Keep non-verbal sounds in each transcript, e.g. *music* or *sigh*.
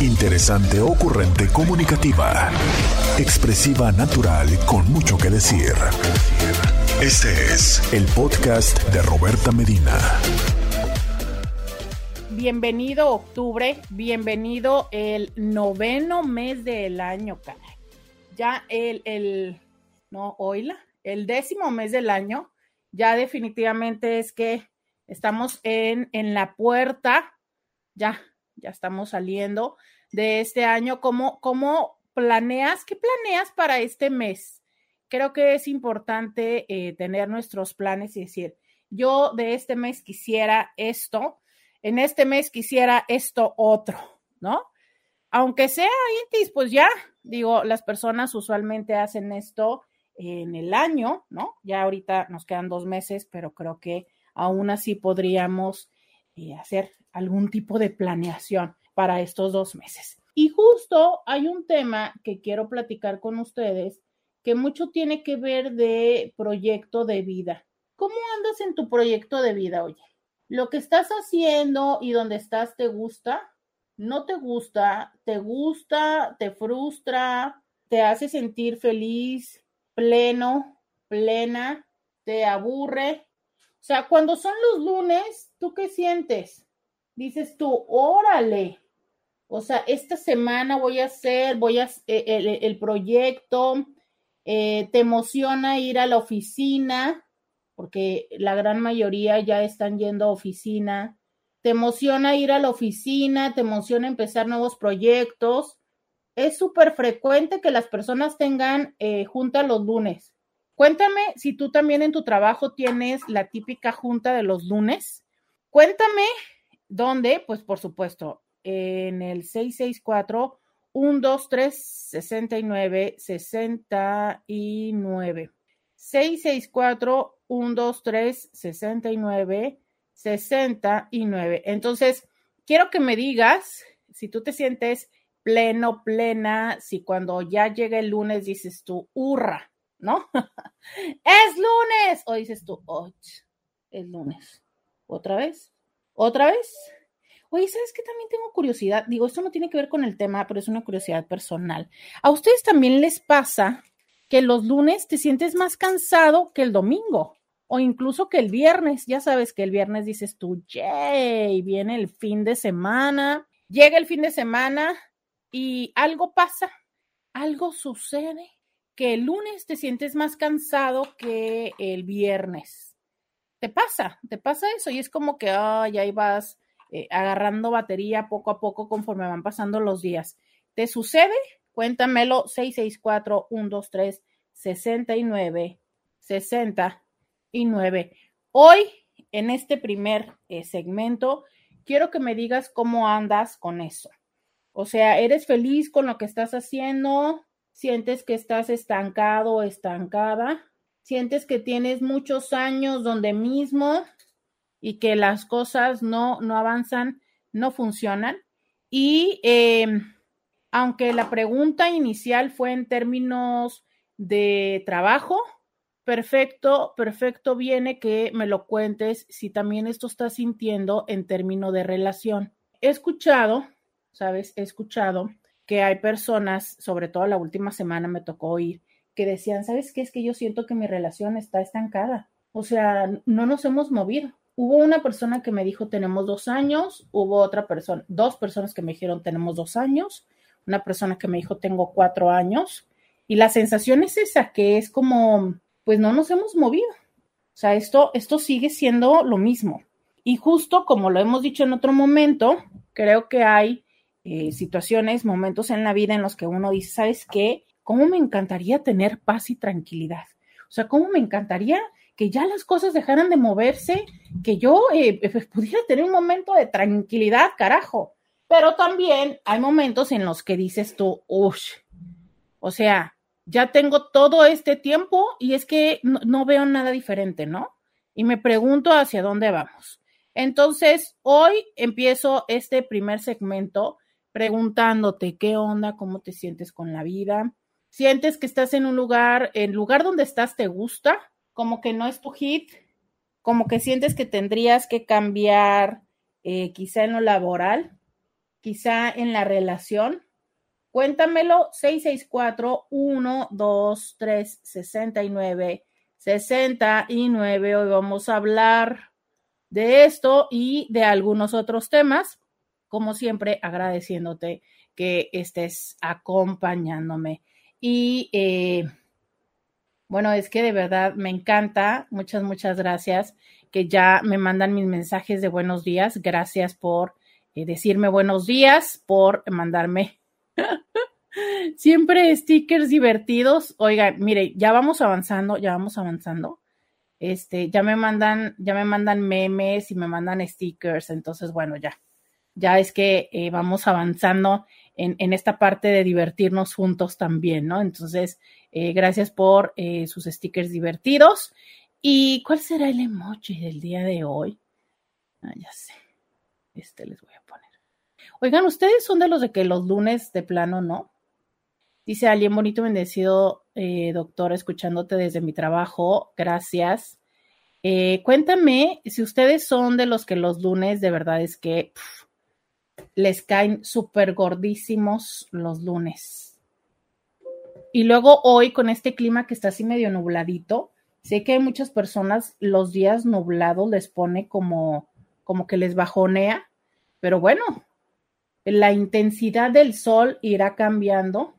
Interesante, ocurrente, comunicativa. Expresiva, natural, con mucho que decir. Este es el podcast de Roberta Medina. Bienvenido octubre, bienvenido el noveno mes del año, caray. Ya el, el, no, oíla, el décimo mes del año, ya definitivamente es que estamos en, en la puerta, ya, ya estamos saliendo de este año. ¿Cómo, cómo planeas? ¿Qué planeas para este mes? Creo que es importante eh, tener nuestros planes y decir, yo de este mes quisiera esto, en este mes quisiera esto otro, ¿no? Aunque sea INTIS, pues ya, digo, las personas usualmente hacen esto en el año, ¿no? Ya ahorita nos quedan dos meses, pero creo que aún así podríamos eh, hacer algún tipo de planeación para estos dos meses. Y justo hay un tema que quiero platicar con ustedes que mucho tiene que ver de proyecto de vida. ¿Cómo andas en tu proyecto de vida, oye? ¿Lo que estás haciendo y donde estás te gusta? ¿No te gusta? ¿Te gusta? ¿Te frustra? ¿Te hace sentir feliz, pleno, plena? ¿Te aburre? Sea, cuando son los lunes, ¿tú qué sientes? Dices tú, órale, o sea, esta semana voy a hacer, voy a eh, el, el proyecto, eh, te emociona ir a la oficina, porque la gran mayoría ya están yendo a oficina. Te emociona ir a la oficina, te emociona empezar nuevos proyectos. Es súper frecuente que las personas tengan eh, junta los lunes. Cuéntame si tú también en tu trabajo tienes la típica junta de los lunes. Cuéntame dónde, pues por supuesto, en el 664 123 69 69 664 123 69 69 entonces quiero que me digas si tú te sientes pleno plena si cuando ya llega el lunes dices tú hurra ¿no? *laughs* es lunes o dices tú oh, es lunes otra vez otra vez Oye, ¿sabes qué? También tengo curiosidad. Digo, esto no tiene que ver con el tema, pero es una curiosidad personal. ¿A ustedes también les pasa que los lunes te sientes más cansado que el domingo? O incluso que el viernes. Ya sabes que el viernes dices tú, yay, viene el fin de semana. Llega el fin de semana y algo pasa, algo sucede que el lunes te sientes más cansado que el viernes. Te pasa, te pasa eso y es como que, ay, ahí vas eh, agarrando batería poco a poco conforme van pasando los días. ¿Te sucede? Cuéntamelo 664-123-69, 69. Hoy, en este primer eh, segmento, quiero que me digas cómo andas con eso. O sea, ¿eres feliz con lo que estás haciendo? ¿Sientes que estás estancado o estancada? ¿Sientes que tienes muchos años donde mismo y que las cosas no, no avanzan, no funcionan. Y em, aunque la pregunta inicial fue en términos de trabajo, perfecto, perfecto viene que me lo cuentes si también esto estás sintiendo en términos de relación. He escuchado, sabes, he escuchado que hay personas, sobre todo la última semana me tocó oír, que decían, ¿sabes qué? Es que yo siento que mi relación está estancada. O sea, no nos hemos movido hubo una persona que me dijo tenemos dos años, hubo otra persona, dos personas que me dijeron tenemos dos años, una persona que me dijo tengo cuatro años, y la sensación es esa, que es como, pues no nos hemos movido. O sea, esto, esto sigue siendo lo mismo. Y justo como lo hemos dicho en otro momento, creo que hay eh, situaciones, momentos en la vida en los que uno dice, ¿sabes qué? ¿Cómo me encantaría tener paz y tranquilidad? O sea, ¿cómo me encantaría que ya las cosas dejaran de moverse, que yo eh, pues, pudiera tener un momento de tranquilidad, carajo. Pero también hay momentos en los que dices tú, uff, o sea, ya tengo todo este tiempo y es que no, veo nada diferente, ¿no? Y me pregunto hacia dónde vamos. Entonces, hoy empiezo este primer segmento preguntándote qué onda, cómo te sientes con la vida. ¿Sientes que estás en un lugar, el lugar donde estás te gusta? como que no es tu hit, como que sientes que tendrías que cambiar eh, quizá en lo laboral, quizá en la relación. Cuéntamelo 664-123-69. 69. Hoy vamos a hablar de esto y de algunos otros temas. Como siempre, agradeciéndote que estés acompañándome. Y eh, bueno, es que de verdad me encanta. Muchas, muchas gracias que ya me mandan mis mensajes de buenos días. Gracias por eh, decirme buenos días, por mandarme *laughs* siempre stickers divertidos. Oigan, mire, ya vamos avanzando, ya vamos avanzando. Este, ya me mandan, ya me mandan memes y me mandan stickers. Entonces, bueno, ya, ya es que eh, vamos avanzando en, esta parte de divertirnos juntos también, ¿no? Entonces, eh, gracias por eh, sus stickers divertidos. ¿Y cuál será el emoji del día de hoy? Ah, ya sé. Este les voy a poner. Oigan, ¿ustedes son de los de que los lunes de plano no? Dice alguien bonito, bendecido, doctor, escuchándote desde mi trabajo. Gracias. cuéntame si ustedes son de los que los lunes de verdad es que les caen súper gordísimos los lunes. Y luego hoy con este clima que está así medio nubladito, sé que hay muchas personas los días nublados les pone como, como que les bajonea, pero bueno, la intensidad del sol irá cambiando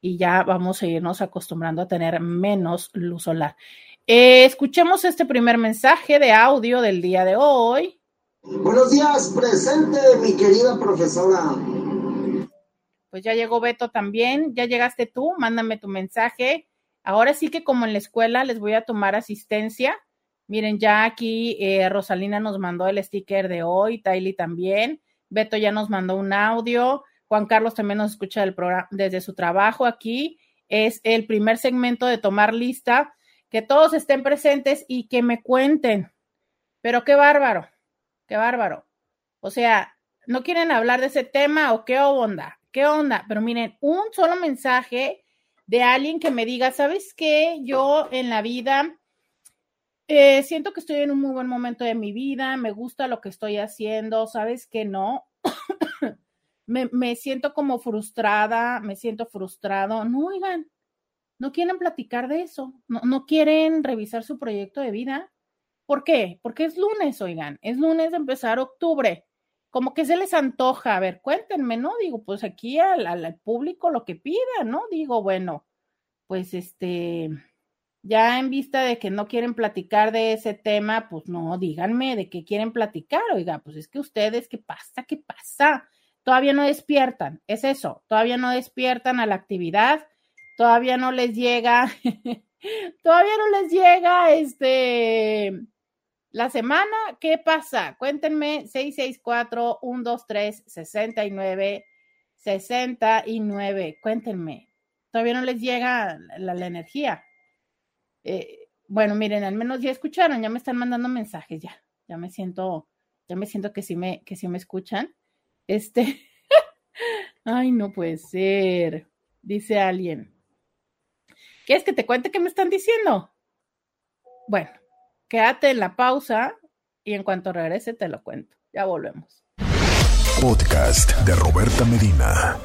y ya vamos a irnos acostumbrando a tener menos luz solar. Eh, escuchemos este primer mensaje de audio del día de hoy. Buenos días, presente mi querida profesora. Pues ya llegó Beto también, ya llegaste tú, mándame tu mensaje. Ahora sí que como en la escuela les voy a tomar asistencia. Miren, ya aquí eh, Rosalina nos mandó el sticker de hoy, Tylee también, Beto ya nos mandó un audio, Juan Carlos también nos escucha del programa, desde su trabajo aquí. Es el primer segmento de tomar lista, que todos estén presentes y que me cuenten. Pero qué bárbaro, qué bárbaro. O sea, ¿no quieren hablar de ese tema o qué onda? ¿Qué onda? Pero miren, un solo mensaje de alguien que me diga, ¿sabes qué? Yo en la vida eh, siento que estoy en un muy buen momento de mi vida, me gusta lo que estoy haciendo, ¿sabes qué no? *coughs* me, me siento como frustrada, me siento frustrado. No, oigan, no quieren platicar de eso, no, no quieren revisar su proyecto de vida. ¿Por qué? Porque es lunes, oigan, es lunes de empezar octubre. Como que se les antoja, a ver, cuéntenme, ¿no? Digo, pues aquí al, al, público lo que pida, ¿no? Digo, bueno, pues este, ya en vista de que no quieren platicar de ese tema, pues no, díganme de qué quieren platicar, oiga, pues es que ustedes, ¿qué pasa? ¿Qué pasa? Todavía no despiertan, es eso, todavía no despiertan a la actividad, todavía no les llega, *laughs* todavía no les llega este la semana, ¿qué pasa? Cuéntenme 664-123-69-69. Cuéntenme. Todavía no les llega la, energía. Eh, bueno, miren, al menos ya escucharon, ya me están mandando mensajes, ya. Ya me siento, ya me siento que sí me, que sí me escuchan. Este. *laughs* Ay, no puede ser. Dice alguien. ¿Quieres que te cuente qué me están diciendo? Bueno, Quédate en la pausa y en cuanto regrese te lo cuento. Ya volvemos. Podcast de Roberta Medina.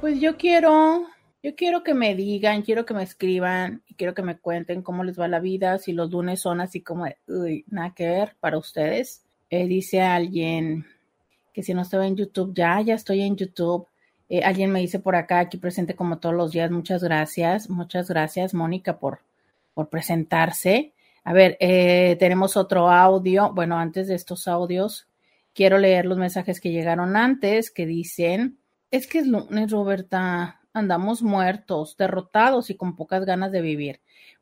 Pues yo quiero, yo quiero que me digan, quiero que me escriban y quiero que me cuenten cómo les va la vida, si los lunes son así como de, uy, nada que ver para ustedes. Eh, dice alguien que si no estaba en YouTube, ya, ya estoy en YouTube. Eh, alguien me dice por acá, aquí presente como todos los días, muchas gracias, muchas gracias, Mónica, por, por presentarse. A ver, eh, tenemos otro audio. Bueno, antes de estos audios, quiero leer los mensajes que llegaron antes que dicen, es que es lunes, Roberta, andamos muertos, derrotados y con pocas ganas de vivir.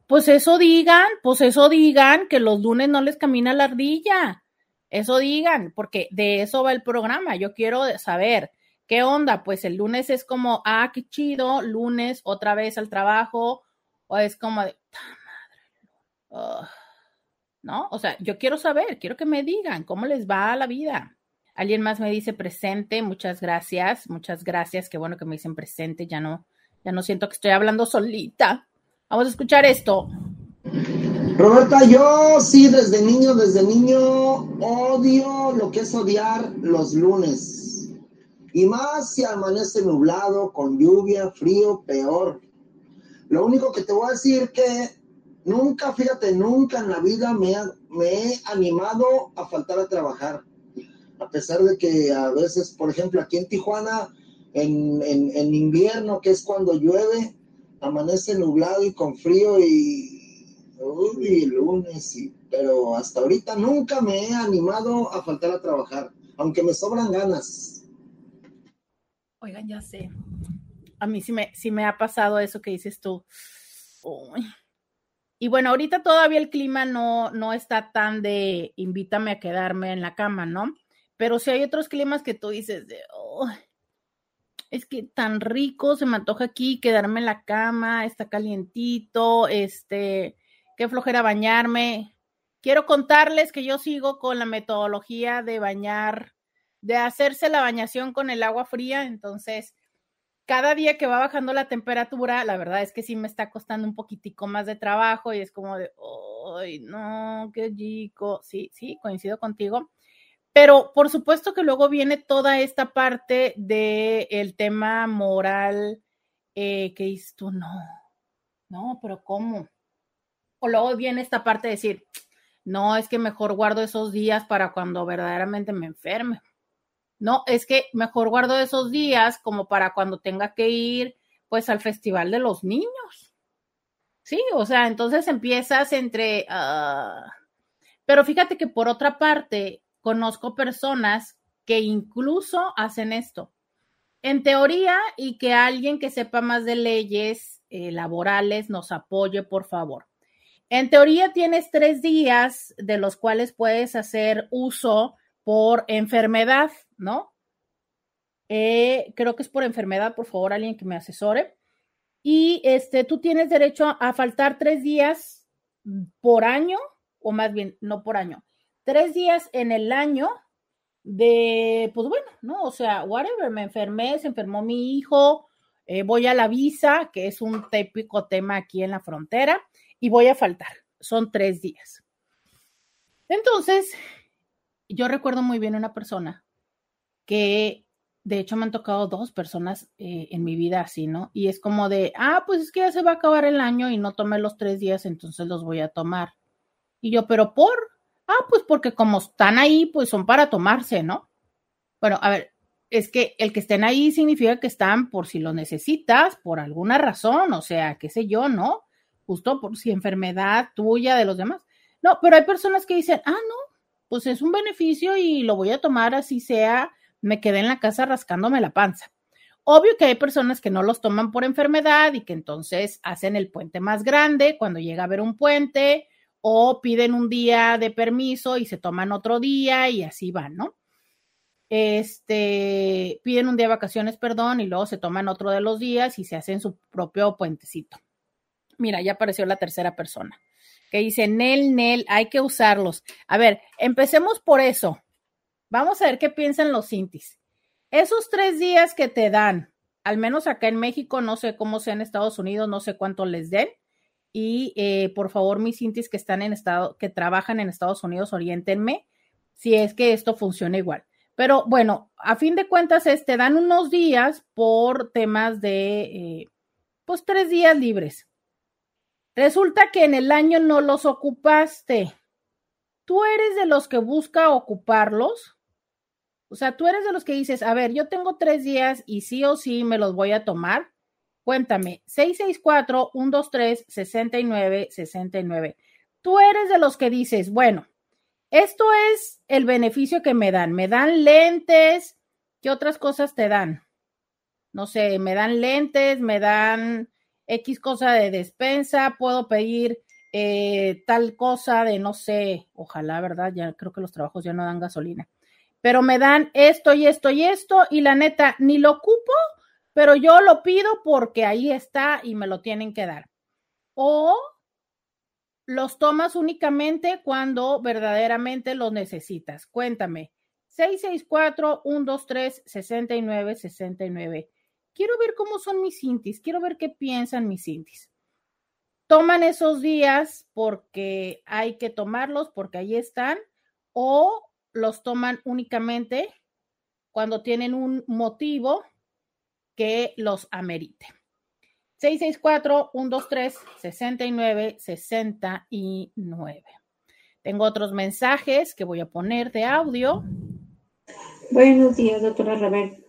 Pues eso digan, pues eso digan, que los lunes no les camina la ardilla. Eso digan, porque de eso va el programa. Yo quiero saber qué onda. Pues el lunes es como, ah, qué chido, lunes otra vez al trabajo, o es como de, ¿No? O sea, yo quiero saber, quiero que me digan cómo les va la vida. Alguien más me dice presente, muchas gracias, muchas gracias, qué bueno que me dicen presente, ya no, ya no siento que estoy hablando solita. Vamos a escuchar esto. Roberta, yo sí, desde niño, desde niño odio lo que es odiar los lunes. Y más si amanece nublado, con lluvia, frío, peor. Lo único que te voy a decir que nunca, fíjate, nunca en la vida me, he animado a faltar a trabajar. A pesar de que a veces, por ejemplo, aquí en Tijuana, en, en invierno, que es cuando llueve, amanece nublado y con frío y, uy, lunes, y, pero hasta ahorita nunca me he animado a faltar a trabajar, aunque me sobran ganas. Oigan, ya sé. A mí sí me, sí me ha pasado eso que dices tú. Y bueno, ahorita todavía el clima no, no está tan de invítame a quedarme en la cama, ¿no? Pero si hay otros climas que tú dices de, es que tan rico, se me antoja aquí quedarme en la cama, está calientito, este, qué flojera bañarme. Quiero contarles que yo sigo con la metodología de bañar, de hacerse la bañación con el agua fría, entonces cada día que va bajando la temperatura, la verdad es que sí me está costando un poquitico más de trabajo y es como de, ay, no, qué chico. Sí, sí, coincido contigo. Pero por supuesto que luego viene toda esta parte del el tema moral eh, que dices tú, no, no, pero ¿cómo? O luego viene esta parte de decir, no, es que mejor guardo esos días para cuando verdaderamente me enferme. No, es que mejor guardo esos días como para cuando tenga que ir pues al festival de los niños. Sí, o sea, entonces empiezas entre... Uh... Pero fíjate que por otra parte, conozco personas que incluso hacen esto. En teoría, y que alguien que sepa más de leyes eh, laborales nos apoye, por favor. En teoría tienes tres días de los cuales puedes hacer uso por enfermedad, ¿no? Eh, creo que es por enfermedad, por favor, alguien que me asesore. Y este, tú tienes derecho a faltar tres días por año, o más bien, no por año, tres días en el año de, pues bueno, ¿no? O sea, whatever, me enfermé, se enfermó mi hijo, eh, voy a la visa, que es un típico tema aquí en la frontera, y voy a faltar. Son tres días. Entonces, yo recuerdo muy bien una persona que, de hecho, me han tocado dos personas eh, en mi vida así, ¿no? Y es como de, ah, pues es que ya se va a acabar el año y no tomé los tres días, entonces los voy a tomar. Y yo, pero por, Ah, pues porque como están ahí, pues son para tomarse, ¿no? Bueno, a ver, es que el que estén ahí significa que están por si lo necesitas, por alguna razón, o sea, qué sé yo, ¿no? Justo por si enfermedad tuya, de los demás. No, pero hay personas que dicen, ah, no, pues es un beneficio y lo voy a tomar así sea, me quedé en la casa rascándome la panza. Obvio que hay personas que no los toman por enfermedad y que entonces hacen el puente más grande cuando llega a haber un puente o piden un día de permiso y se toman otro día y así van, ¿no? Este, piden un día de vacaciones, perdón, y luego se toman otro de los días y se hacen su propio puentecito. Mira, ya apareció la tercera persona que dice, Nel, Nel, hay que usarlos. A ver, empecemos por eso. Vamos a ver qué piensan los cintis. Esos tres días que te dan, al menos acá en México, no sé cómo sea en Estados Unidos, no sé cuánto les den, y eh, por favor, mis intis que están en estado, que trabajan en Estados Unidos, oriéntenme si es que esto funciona igual. Pero bueno, a fin de cuentas, te dan unos días por temas de, eh, pues tres días libres. Resulta que en el año no los ocupaste. ¿Tú eres de los que busca ocuparlos? O sea, tú eres de los que dices, a ver, yo tengo tres días y sí o sí me los voy a tomar. Cuéntame, 664-123-6969. Tú eres de los que dices, bueno, esto es el beneficio que me dan. Me dan lentes. ¿Qué otras cosas te dan? No sé, me dan lentes, me dan X cosa de despensa, puedo pedir eh, tal cosa de, no sé, ojalá, ¿verdad? Ya creo que los trabajos ya no dan gasolina. Pero me dan esto y esto y esto y la neta, ni lo ocupo pero yo lo pido porque ahí está y me lo tienen que dar. O los tomas únicamente cuando verdaderamente los necesitas. Cuéntame. 664-123-6969. Quiero ver cómo son mis cintis, quiero ver qué piensan mis cintis. Toman esos días porque hay que tomarlos, porque ahí están, o los toman únicamente cuando tienen un motivo que los amerite. 664-123-6969. Tengo otros mensajes que voy a poner de audio. Buenos días, doctora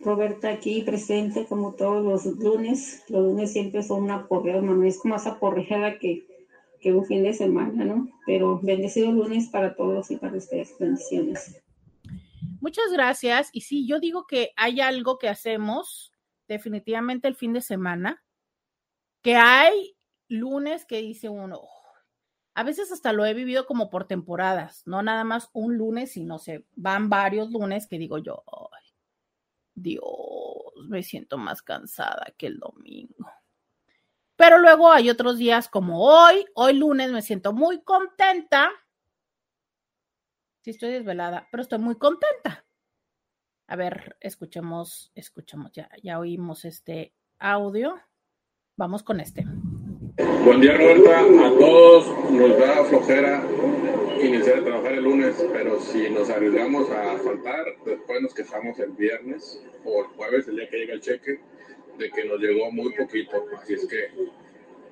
Roberta, aquí presente como todos los lunes. Los lunes siempre son una porreada, no es como esa porreada que, que un fin de semana, ¿no? Pero bendecido lunes para todos y para ustedes. Bendiciones. Muchas gracias. Y sí, yo digo que hay algo que hacemos definitivamente el fin de semana, que hay lunes que dice uno, a veces hasta lo he vivido como por temporadas, no nada más un lunes, sino se van varios lunes que digo yo, Dios, me siento más cansada que el domingo. Pero luego hay otros días como hoy, hoy lunes me siento muy contenta. Sí estoy desvelada, pero estoy muy contenta. A ver, escuchemos, escuchemos, ya, ya oímos este audio. Vamos con este. Buen día, Roberta. A todos nos da flojera iniciar a trabajar el lunes, pero si nos arriesgamos a faltar, después nos quejamos el viernes o el jueves, el día que llega el cheque, de que nos llegó muy poquito. Así es que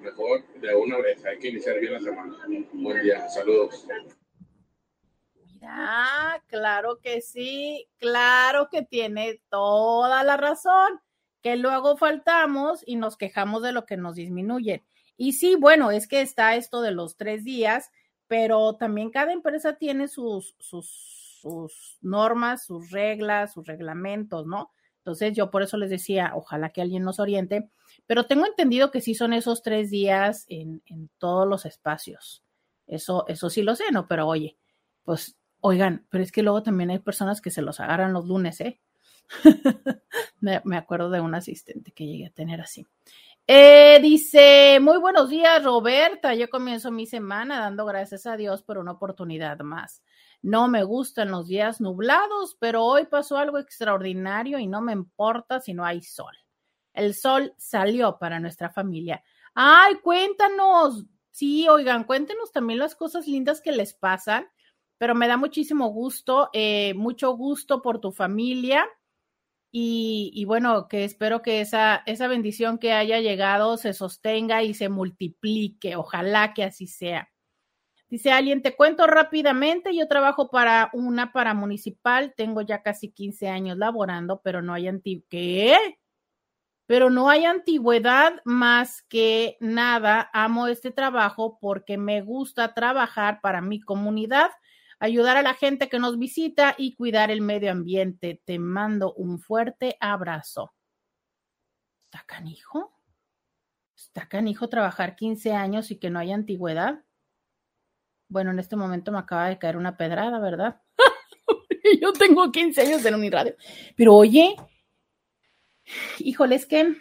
mejor de una vez, hay que iniciar bien la semana. Buen día, saludos. Mira, claro que sí, claro que tiene toda la razón, que luego faltamos y nos quejamos de lo que nos disminuye. Y sí, bueno, es que está esto de los tres días, pero también cada empresa tiene sus, sus, sus normas, sus reglas, sus reglamentos, ¿no? Entonces yo por eso les decía, ojalá que alguien nos oriente, pero tengo entendido que sí son esos tres días en, todos los espacios. Eso, eso sí lo sé, ¿no? Pero oye, pues oigan, pero es que luego también hay personas que se los agarran los lunes, ¿eh? *laughs* me, me, acuerdo de un asistente que llegué a tener así. Eh, dice, muy buenos días, Roberta. Yo comienzo mi semana dando gracias a Dios por una oportunidad más. No me gustan los días nublados, pero hoy pasó algo extraordinario y no me importa si no hay sol. El sol salió para nuestra familia. Ay, cuéntanos. Sí, oigan, cuéntenos también las cosas lindas que les pasan, pero me da muchísimo gusto, eh, mucho gusto por tu familia y, bueno, que espero que esa, esa bendición que haya llegado se sostenga y se multiplique. Ojalá que así sea. Dice alguien, te cuento rápidamente, yo trabajo para una paramunicipal, tengo ya casi 15 años laborando, pero no hay antigüedad. ¿Qué? Pero no hay antigüedad más que nada. Amo este trabajo porque me gusta trabajar para mi comunidad ayudar a la gente que nos visita y cuidar el medio ambiente. Te mando un fuerte abrazo. ¿Está canijo? ¿Está canijo trabajar 15 años y que no haya antigüedad? Bueno, en este momento me acaba de caer una pedrada, ¿verdad? *laughs* Yo tengo 15 años en Uniradio. Pero oye, híjole, es que,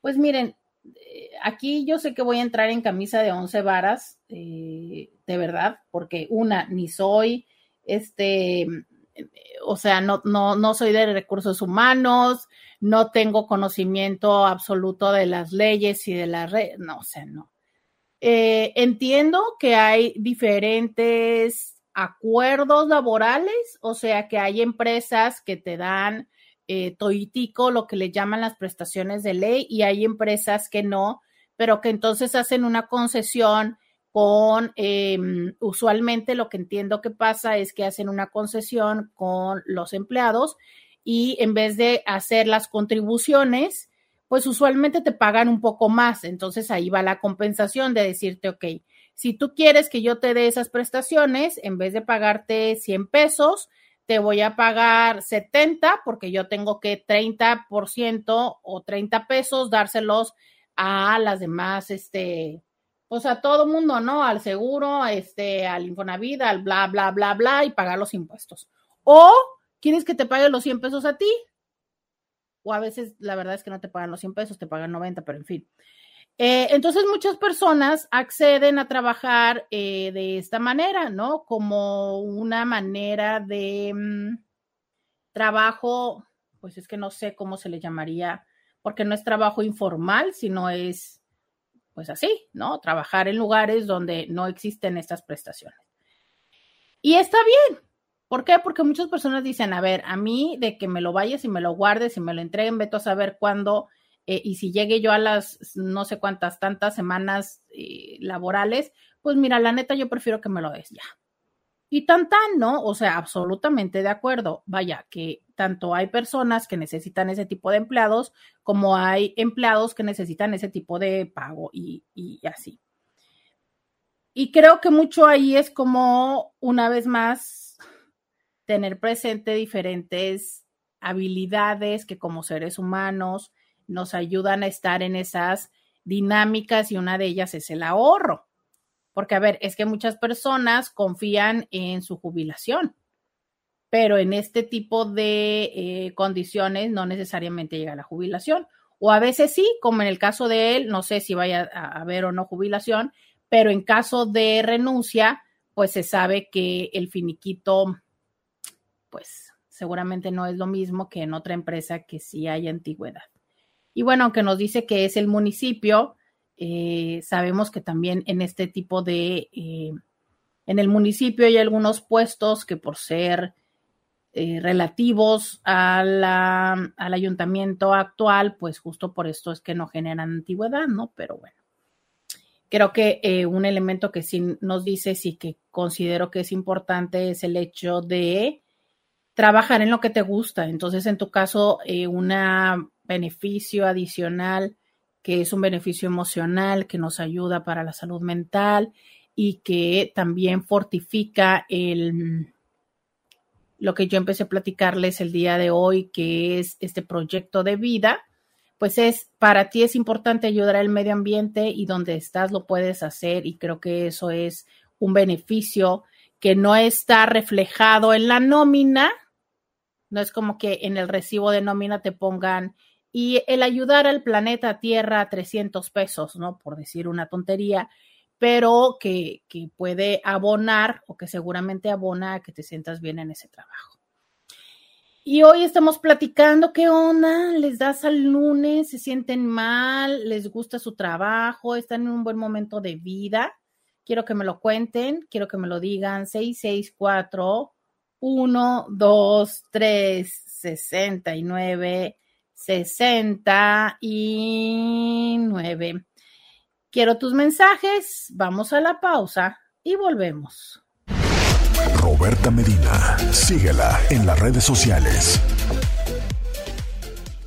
pues miren, eh, aquí yo sé que voy a entrar en camisa de 11 varas, eh, de verdad, porque una, ni soy, este, o sea, no, no, no soy de recursos humanos, no tengo conocimiento absoluto de las leyes y de las redes, no, o sea, no. Eh, entiendo que hay diferentes acuerdos laborales, o sea, que hay empresas que te dan eh, toitico, lo que le llaman las prestaciones de ley, y hay empresas que no, pero que entonces hacen una concesión con, eh, usualmente lo que entiendo que pasa es que hacen una concesión con los empleados y en vez de hacer las contribuciones, pues usualmente te pagan un poco más. Entonces ahí va la compensación de decirte, ok, si tú quieres que yo te dé esas prestaciones, en vez de pagarte 100 pesos, te voy a pagar 70 porque yo tengo que 30% o 30 pesos dárselos a las demás, este, pues a todo mundo, ¿no? Al seguro, este, al Infonavit, al bla, bla, bla, bla y pagar los impuestos. O quieres que te pague los 100 pesos a ti. O a veces la verdad es que no te pagan los 100 pesos, te pagan 90, pero en fin. Eh, entonces muchas personas acceden a trabajar eh, de esta manera, ¿no? Como una manera de mm, trabajo, pues es que no sé cómo se le llamaría, porque no es trabajo informal, sino es, pues así, ¿no? Trabajar en lugares donde no existen estas prestaciones. Y está bien, ¿Por qué? Porque muchas personas dicen, a ver, a mí de que me lo vayas y me lo guardes y me lo entreguen, veto a saber cuándo eh, y si llegue yo a las no sé cuántas tantas semanas eh, laborales, pues mira, la neta yo prefiero que me lo des ya. Y tan tan, ¿no? O sea, absolutamente de acuerdo. Vaya, que tanto hay personas que necesitan ese tipo de empleados como hay empleados que necesitan ese tipo de pago y, y así. Y creo que mucho ahí es como, una vez más, tener presente diferentes habilidades que como seres humanos nos ayudan a estar en esas dinámicas y una de ellas es el ahorro. Porque, a ver, es que muchas personas confían en su jubilación, pero en este tipo de eh, condiciones no necesariamente llega la jubilación. O a veces sí, como en el caso de él, no sé si vaya a haber o no jubilación, pero en caso de renuncia, pues se sabe que el finiquito, pues seguramente no es lo mismo que en otra empresa que sí hay antigüedad. Y bueno, aunque nos dice que es el municipio, eh, sabemos que también en este tipo de, eh, en el municipio hay algunos puestos que por ser eh, relativos al ayuntamiento actual, pues justo por esto es que no generan antigüedad, ¿no? Pero bueno, creo que un elemento que sí nos dice, sí que considero que es importante es el hecho de trabajar en lo que te gusta. Entonces, en tu caso, un beneficio adicional que es un beneficio emocional que nos ayuda para la salud mental y que también fortifica el lo que yo empecé a platicarles el día de hoy, que es este proyecto de vida, pues es para ti es importante ayudar al medio ambiente y donde estás lo puedes hacer y creo que eso es un beneficio que no está reflejado en la nómina, no es como que en el recibo de nómina te pongan y el ayudar al planeta Tierra a 300 pesos, ¿no? Por decir una tontería, pero que, que puede abonar o que seguramente abona a que te sientas bien en ese trabajo. Y hoy estamos platicando qué onda, les das al lunes, se sienten mal, les gusta su trabajo, están en un buen momento de vida. Quiero que me lo cuenten, quiero que me lo digan 664 1 2 3 69 69. Quiero tus mensajes, vamos a la pausa y volvemos. Roberta Medina, síguela en las redes sociales.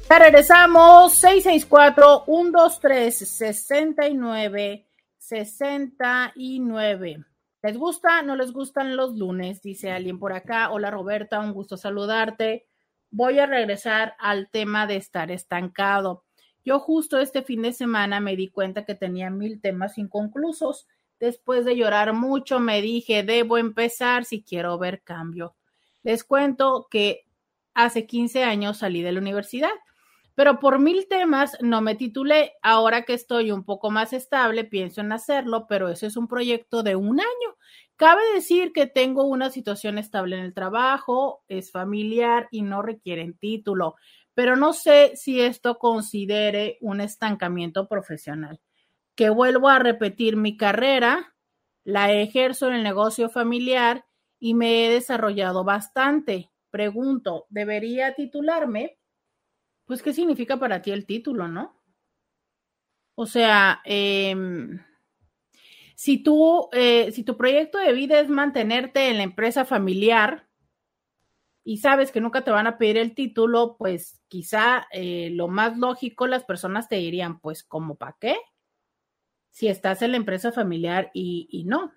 Ya regresamos, 664-123-69. 69. ¿Les gusta? ¿No les gustan los lunes? Dice alguien por acá. Hola Roberta, un gusto saludarte voy a regresar al tema de estar estancado. Yo justo este fin de semana me di cuenta que tenía mil temas inconclusos. Después de llorar mucho, me dije, debo empezar si quiero ver cambio. Les cuento que hace 15 años salí de la universidad, pero por mil temas no me titulé. Ahora que estoy un poco más estable, pienso en hacerlo, pero eso es un proyecto de un año. Cabe decir que tengo una situación estable en el trabajo, es familiar y no requieren título, pero no sé si esto considere un estancamiento profesional. Que vuelvo a repetir mi carrera, la ejerzo en el negocio familiar y me he desarrollado bastante. Pregunto, ¿debería titularme? Pues, ¿qué significa para ti el título, no? O sea, eh, si tú, eh, si tu proyecto de vida es mantenerte en la empresa familiar y sabes que nunca te van a pedir el título, pues quizá eh, lo más lógico las personas te dirían, pues, ¿cómo para qué? Si estás en la empresa familiar y, no.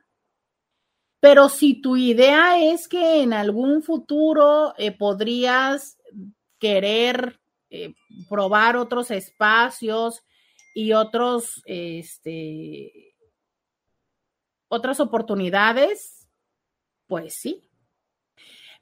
Pero si tu idea es que en algún futuro eh, podrías querer probar otros espacios y otros, este, otras oportunidades, pues sí.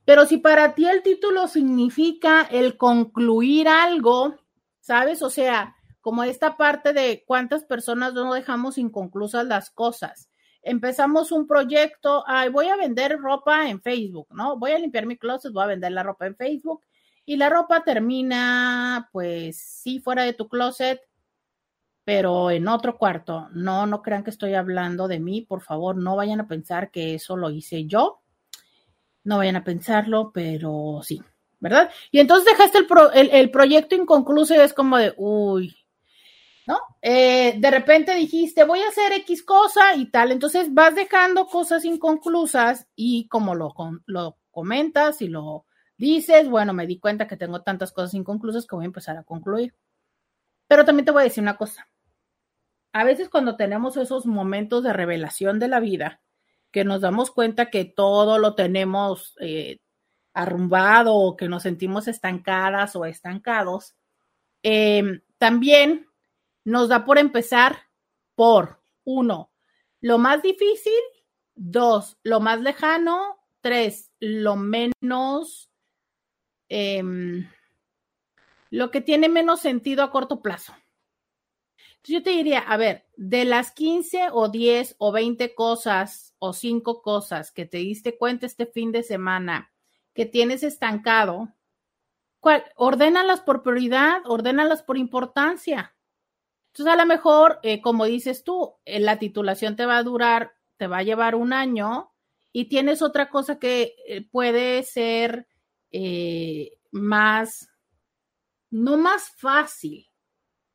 Pero si para ti el título significa el concluir algo, ¿sabes? O sea, como esta parte de cuántas personas no dejamos inconclusas las cosas. Empezamos un proyecto, ay, voy a vender ropa en Facebook, ¿no? Voy a limpiar mi closet, voy a vender la ropa en Facebook y la ropa termina, pues sí, fuera de tu closet, pero en otro cuarto. No, no crean que estoy hablando de mí, por favor, no vayan a pensar que eso lo hice yo. No vayan a pensarlo, pero sí, ¿verdad? Y entonces dejaste el, el, proyecto inconcluso y es como de, uy, ¿no? Eh, de repente dijiste, voy a hacer X cosa y tal, entonces vas dejando cosas inconclusas y como lo, lo comentas y lo dices, bueno, me di cuenta que tengo tantas cosas inconclusas que voy a empezar a concluir. Pero también te voy a decir una cosa. A veces cuando tenemos esos momentos de revelación de la vida, que nos damos cuenta que todo lo tenemos eh, arrumbado o que nos sentimos estancadas o estancados, em, también nos da por empezar por, uno, lo más difícil, dos, lo más lejano, tres, lo menos, em, lo que tiene menos sentido a corto plazo. Entonces yo te diría, a ver, de las 15 o 10 o 20 cosas o 5 cosas que te diste cuenta este fin de semana que tienes estancado, ¿cuál? ordénalas por prioridad, ordénalas por importancia. Entonces, a lo mejor, eh, como dices tú, eh, la titulación te va a durar, te va a llevar un año y tienes otra cosa que eh, puede ser más, no más fácil,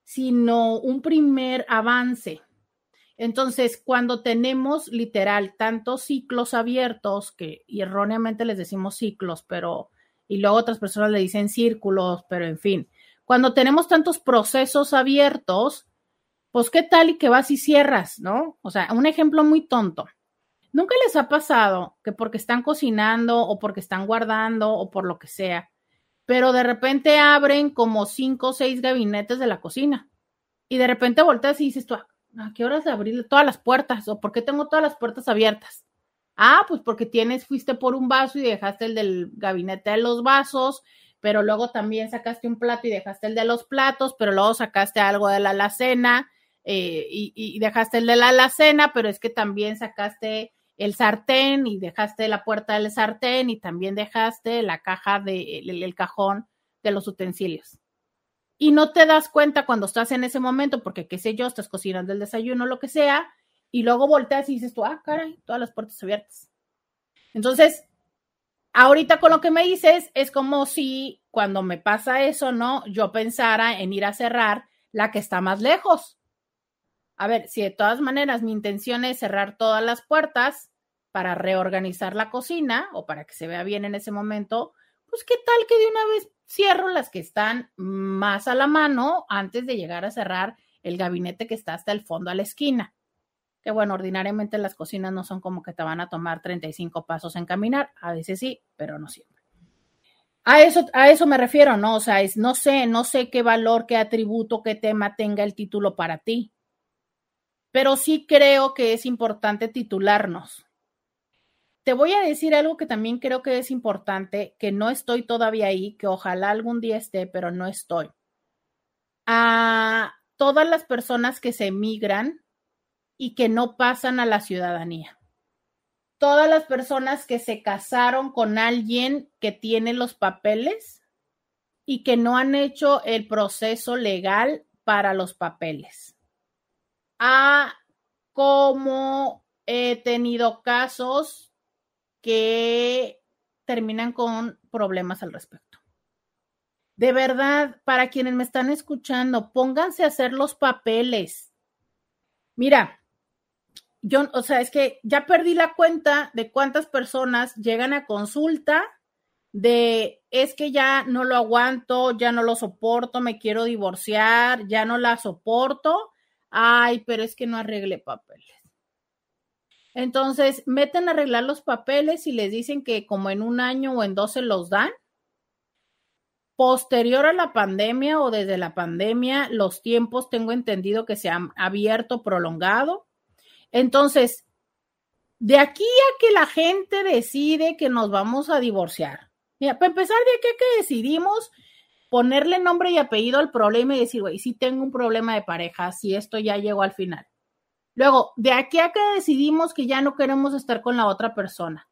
sino un primer avance. Entonces, cuando tenemos literal tantos ciclos abiertos, que erróneamente les decimos ciclos, pero, y luego otras personas le dicen círculos, pero en fin, cuando tenemos tantos procesos abiertos, pues qué tal y que vas y cierras, ¿no? O sea, un ejemplo muy tonto. ¿Nunca les ha pasado que porque están cocinando o porque están guardando o por lo que sea, pero de repente abren como cinco o seis gabinetes de la cocina. Y de repente volteas y dices tú, ¿a qué horas abrir todas las puertas? ¿O por qué tengo todas las puertas abiertas? Ah, pues porque tienes, fuiste por un vaso y dejaste el del gabinete de los vasos, pero luego también sacaste un plato y dejaste el de los platos, pero luego sacaste algo de la alacena eh, y, y, dejaste el de la alacena, pero es que también sacaste el sartén y dejaste la puerta del sartén y también dejaste la caja de el, cajón de los utensilios. Y no te das cuenta cuando estás en ese momento, porque qué sé yo, estás cocinando el desayuno, lo que sea, y luego volteas y dices tú, ah, caray, todas las puertas abiertas. Entonces, ahorita con lo que me dices, es como si cuando me pasa eso, ¿no? Yo pensara en ir a cerrar la que está más lejos a ver, si de todas maneras mi intención es cerrar todas las puertas para reorganizar la cocina o para que se vea bien en ese momento, pues qué tal que de una vez cierro las que están más a la mano antes de llegar a cerrar el gabinete que está hasta el fondo a la esquina. Que bueno, ordinariamente las cocinas no son como que te van a tomar 35 pasos en caminar, a veces sí, pero no siempre. A eso, a eso me refiero, ¿no? O sea, es, no sé, no sé qué valor, qué atributo, qué tema tenga el título para ti pero sí creo que es importante titularnos. Te voy a decir algo que también creo que es importante, que no estoy todavía ahí, que ojalá algún día esté, pero no estoy. A todas las personas que se emigran y que no pasan a la ciudadanía. Todas las personas que se casaron con alguien que tiene los papeles y que no han hecho el proceso legal para los papeles a cómo he tenido casos que terminan con problemas al respecto. De verdad, para quienes me están escuchando, pónganse a hacer los papeles. Mira, yo, o sea, es que ya perdí la cuenta de cuántas personas llegan a consulta de es que ya no lo aguanto, ya no lo soporto, me quiero divorciar, ya no la soporto ay, pero es que no arregle papeles. Entonces, meten a arreglar los papeles y les dicen que como en un año o en dos se los dan. Posterior a la pandemia o desde la pandemia, los tiempos tengo entendido que se han abierto, prolongado. Entonces, de aquí a que la gente decide que nos vamos a divorciar. Mira, para empezar, de aquí a que decidimos ponerle nombre y apellido al problema y decir, güey, si tengo un problema de pareja, si esto ya llegó al final. Luego, de aquí a que decidimos que ya no queremos estar con la otra persona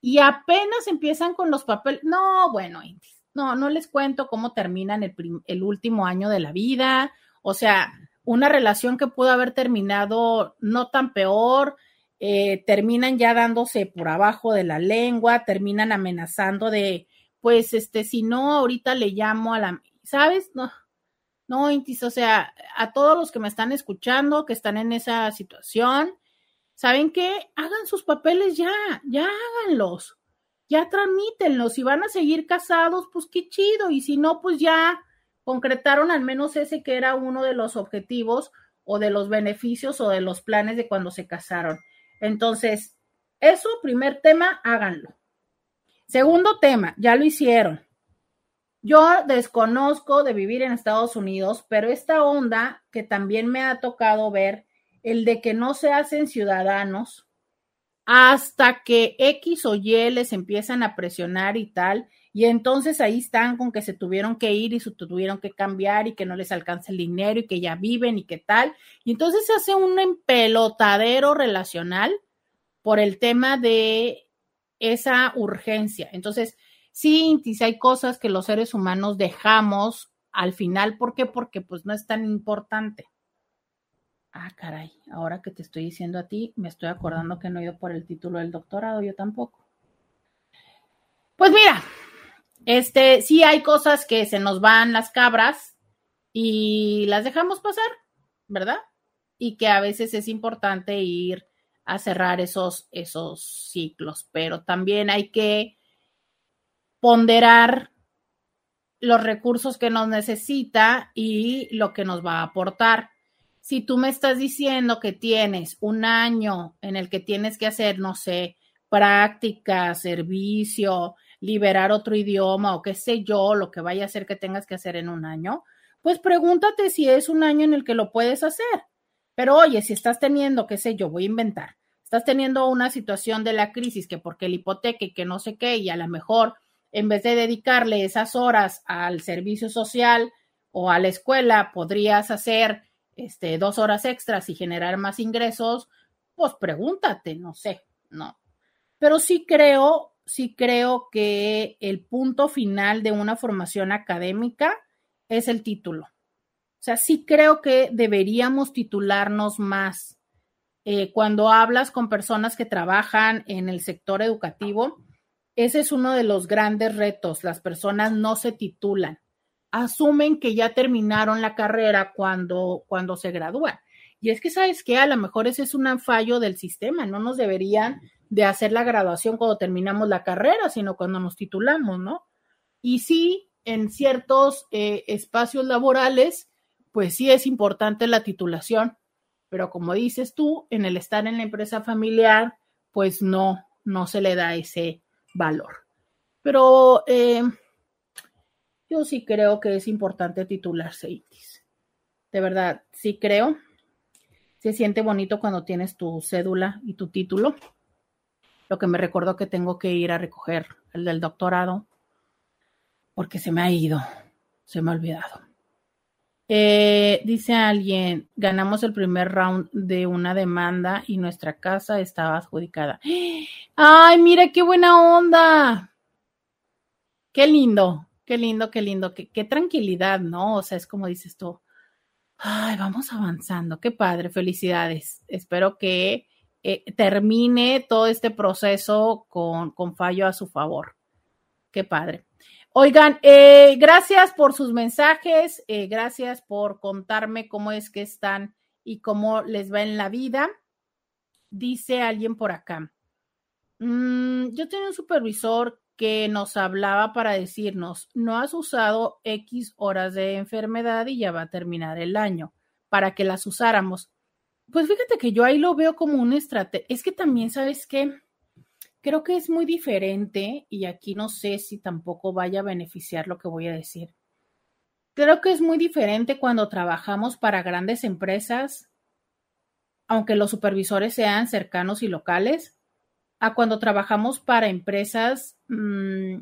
y apenas empiezan con los papeles, no, bueno, no, no les cuento cómo terminan el, el último año de la vida, o sea, una relación que pudo haber terminado no tan peor, eh, terminan ya dándose por abajo de la lengua, terminan amenazando de, pues, este, si no, ahorita le llamo a la, ¿sabes? No, no, Intis, o sea, a todos los que me están escuchando, que están en esa situación, ¿saben qué? Hagan sus papeles ya, ya háganlos, ya tramítenlos. Si van a seguir casados, pues qué chido, y si no, pues ya concretaron al menos ese que era uno de los objetivos o de los beneficios o de los planes de cuando se casaron. Entonces, eso, primer tema, háganlo. Segundo tema, ya lo hicieron. Yo desconozco de vivir en Estados Unidos, pero esta onda que también me ha tocado ver, el de que no se hacen ciudadanos hasta que X o Y les empiezan a presionar y tal, y entonces ahí están con que se tuvieron que ir y se tuvieron que cambiar y que no les alcanza el dinero y que ya viven y qué tal. Y entonces se hace un empelotadero relacional por el tema de esa urgencia. Entonces, sí, sí hay cosas que los seres humanos dejamos al final. ¿Por qué? Porque pues no es tan importante. Ah, caray, ahora que te estoy diciendo a ti, me estoy acordando que no he ido por el título del doctorado, yo tampoco. Pues mira, este, sí hay cosas que se nos van las cabras y las dejamos pasar, ¿verdad? Y que a veces es importante ir a cerrar esos, esos ciclos, pero también hay que ponderar los recursos que nos necesita y lo que nos va a aportar. Si tú me estás diciendo que tienes un año en el que tienes que hacer, no sé, práctica, servicio, liberar otro idioma o qué sé yo, lo que vaya a hacer que tengas que hacer en un año, pues pregúntate si es un año en el que lo puedes hacer. Pero oye, si estás teniendo, qué sé yo, voy a inventar, estás teniendo una situación de la crisis, que porque el hipoteca y que no sé qué, y a lo mejor en vez de dedicarle esas horas al servicio social o a la escuela, podrías hacer este, dos horas extras y generar más ingresos, pues pregúntate, no sé, no. Pero sí creo, sí creo que el punto final de una formación académica es el título. O sea, sí creo que deberíamos titularnos más eh, cuando hablas con personas que trabajan en el sector educativo, ese es uno de los grandes retos. Las personas no se titulan, asumen que ya terminaron la carrera cuando, cuando se gradúan. Y es que, ¿sabes qué? A lo mejor ese es un fallo del sistema. No nos deberían de hacer la graduación cuando terminamos la carrera, sino cuando nos titulamos, ¿no? Y sí, en ciertos eh, espacios laborales, pues sí es importante la titulación, pero como dices tú, en el estar en la empresa familiar, pues no, no se le da ese valor. Pero eh, yo sí creo que es importante titularse ITIS. De verdad, sí creo. Se siente bonito cuando tienes tu cédula y tu título. Lo que me recordó que tengo que ir a recoger el del doctorado, porque se me ha ido, se me ha olvidado. Eh, dice alguien, ganamos el primer round de una demanda y nuestra casa estaba adjudicada. Ay, mira qué buena onda. Qué lindo, qué lindo, qué lindo, qué, qué tranquilidad, ¿no? O sea, es como dices tú. Ay, vamos avanzando, qué padre, felicidades. Espero que eh, termine todo este proceso con, con fallo a su favor. Qué padre. Oigan, eh, gracias por sus mensajes, eh, gracias por contarme cómo es que están y cómo les va en la vida. Dice alguien por acá. Mm, yo tenía un supervisor que nos hablaba para decirnos, no has usado X horas de enfermedad y ya va a terminar el año para que las usáramos. Pues fíjate que yo ahí lo veo como una estrategia. Es que también, ¿sabes qué? Creo que es muy diferente y aquí no sé si tampoco vaya a beneficiar lo que voy a decir. Creo que es muy diferente cuando trabajamos para grandes empresas, aunque los supervisores sean cercanos y locales, a cuando trabajamos para empresas mmm,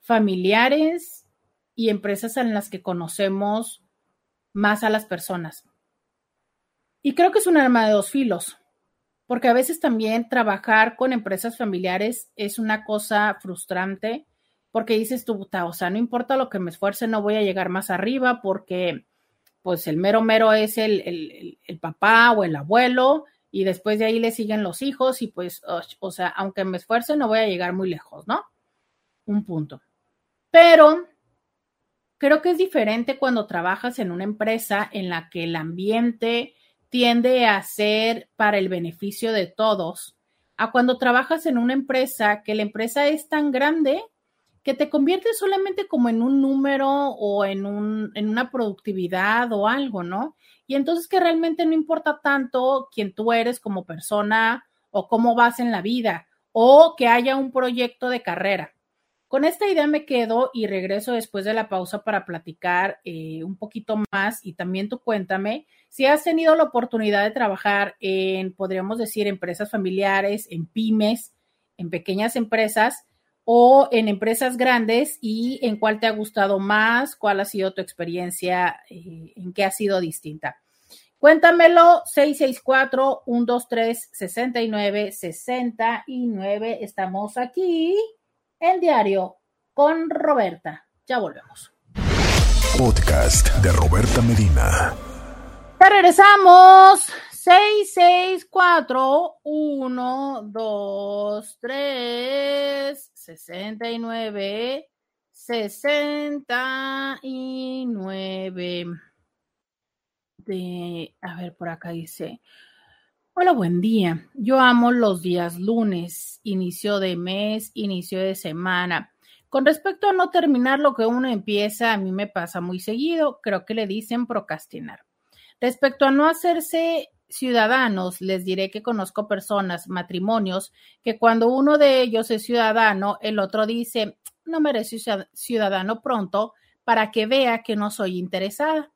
familiares y empresas en las que conocemos más a las personas. Y creo que es un arma de dos filos porque a veces también trabajar con empresas familiares es una cosa frustrante, porque dices tú, o sea, no importa lo que me esfuerce, no voy a llegar más arriba porque pues el mero mero es el, el, el papá o el abuelo y después de ahí le siguen los hijos y pues, o sea, aunque me esfuerce, no voy a llegar muy lejos, ¿no? Un punto. Pero creo que es diferente cuando trabajas en una empresa en la que el ambiente tiende a ser para el beneficio de todos, a cuando trabajas en una empresa que la empresa es tan grande que te convierte solamente como en un número o en, un, en una productividad o algo, ¿no? Y entonces que realmente no importa tanto quién tú eres como persona o cómo vas en la vida o que haya un proyecto de carrera. Con esta idea me quedo y regreso después de la pausa para platicar eh, un poquito más y también tú cuéntame si has tenido la oportunidad de trabajar en, podríamos decir, empresas familiares, en pymes, en pequeñas empresas o en empresas grandes y en cuál te ha gustado más, cuál ha sido tu experiencia, eh, en qué ha sido distinta. Cuéntamelo, 664-123-69-69. Estamos aquí en Diario con Roberta. Ya volvemos. Podcast de Roberta Medina. Ya regresamos. 664 123 69 69 de a ver por acá dice Hola, buen día. Yo amo los días lunes, inicio de mes, inicio de semana. Con respecto a no terminar lo que uno empieza, a mí me pasa muy seguido, creo que le dicen procrastinar. Respecto a no hacerse ciudadanos, les diré que conozco personas, matrimonios, que cuando uno de ellos es ciudadano, el otro dice, no merece ciudadano pronto para que vea que no soy interesada.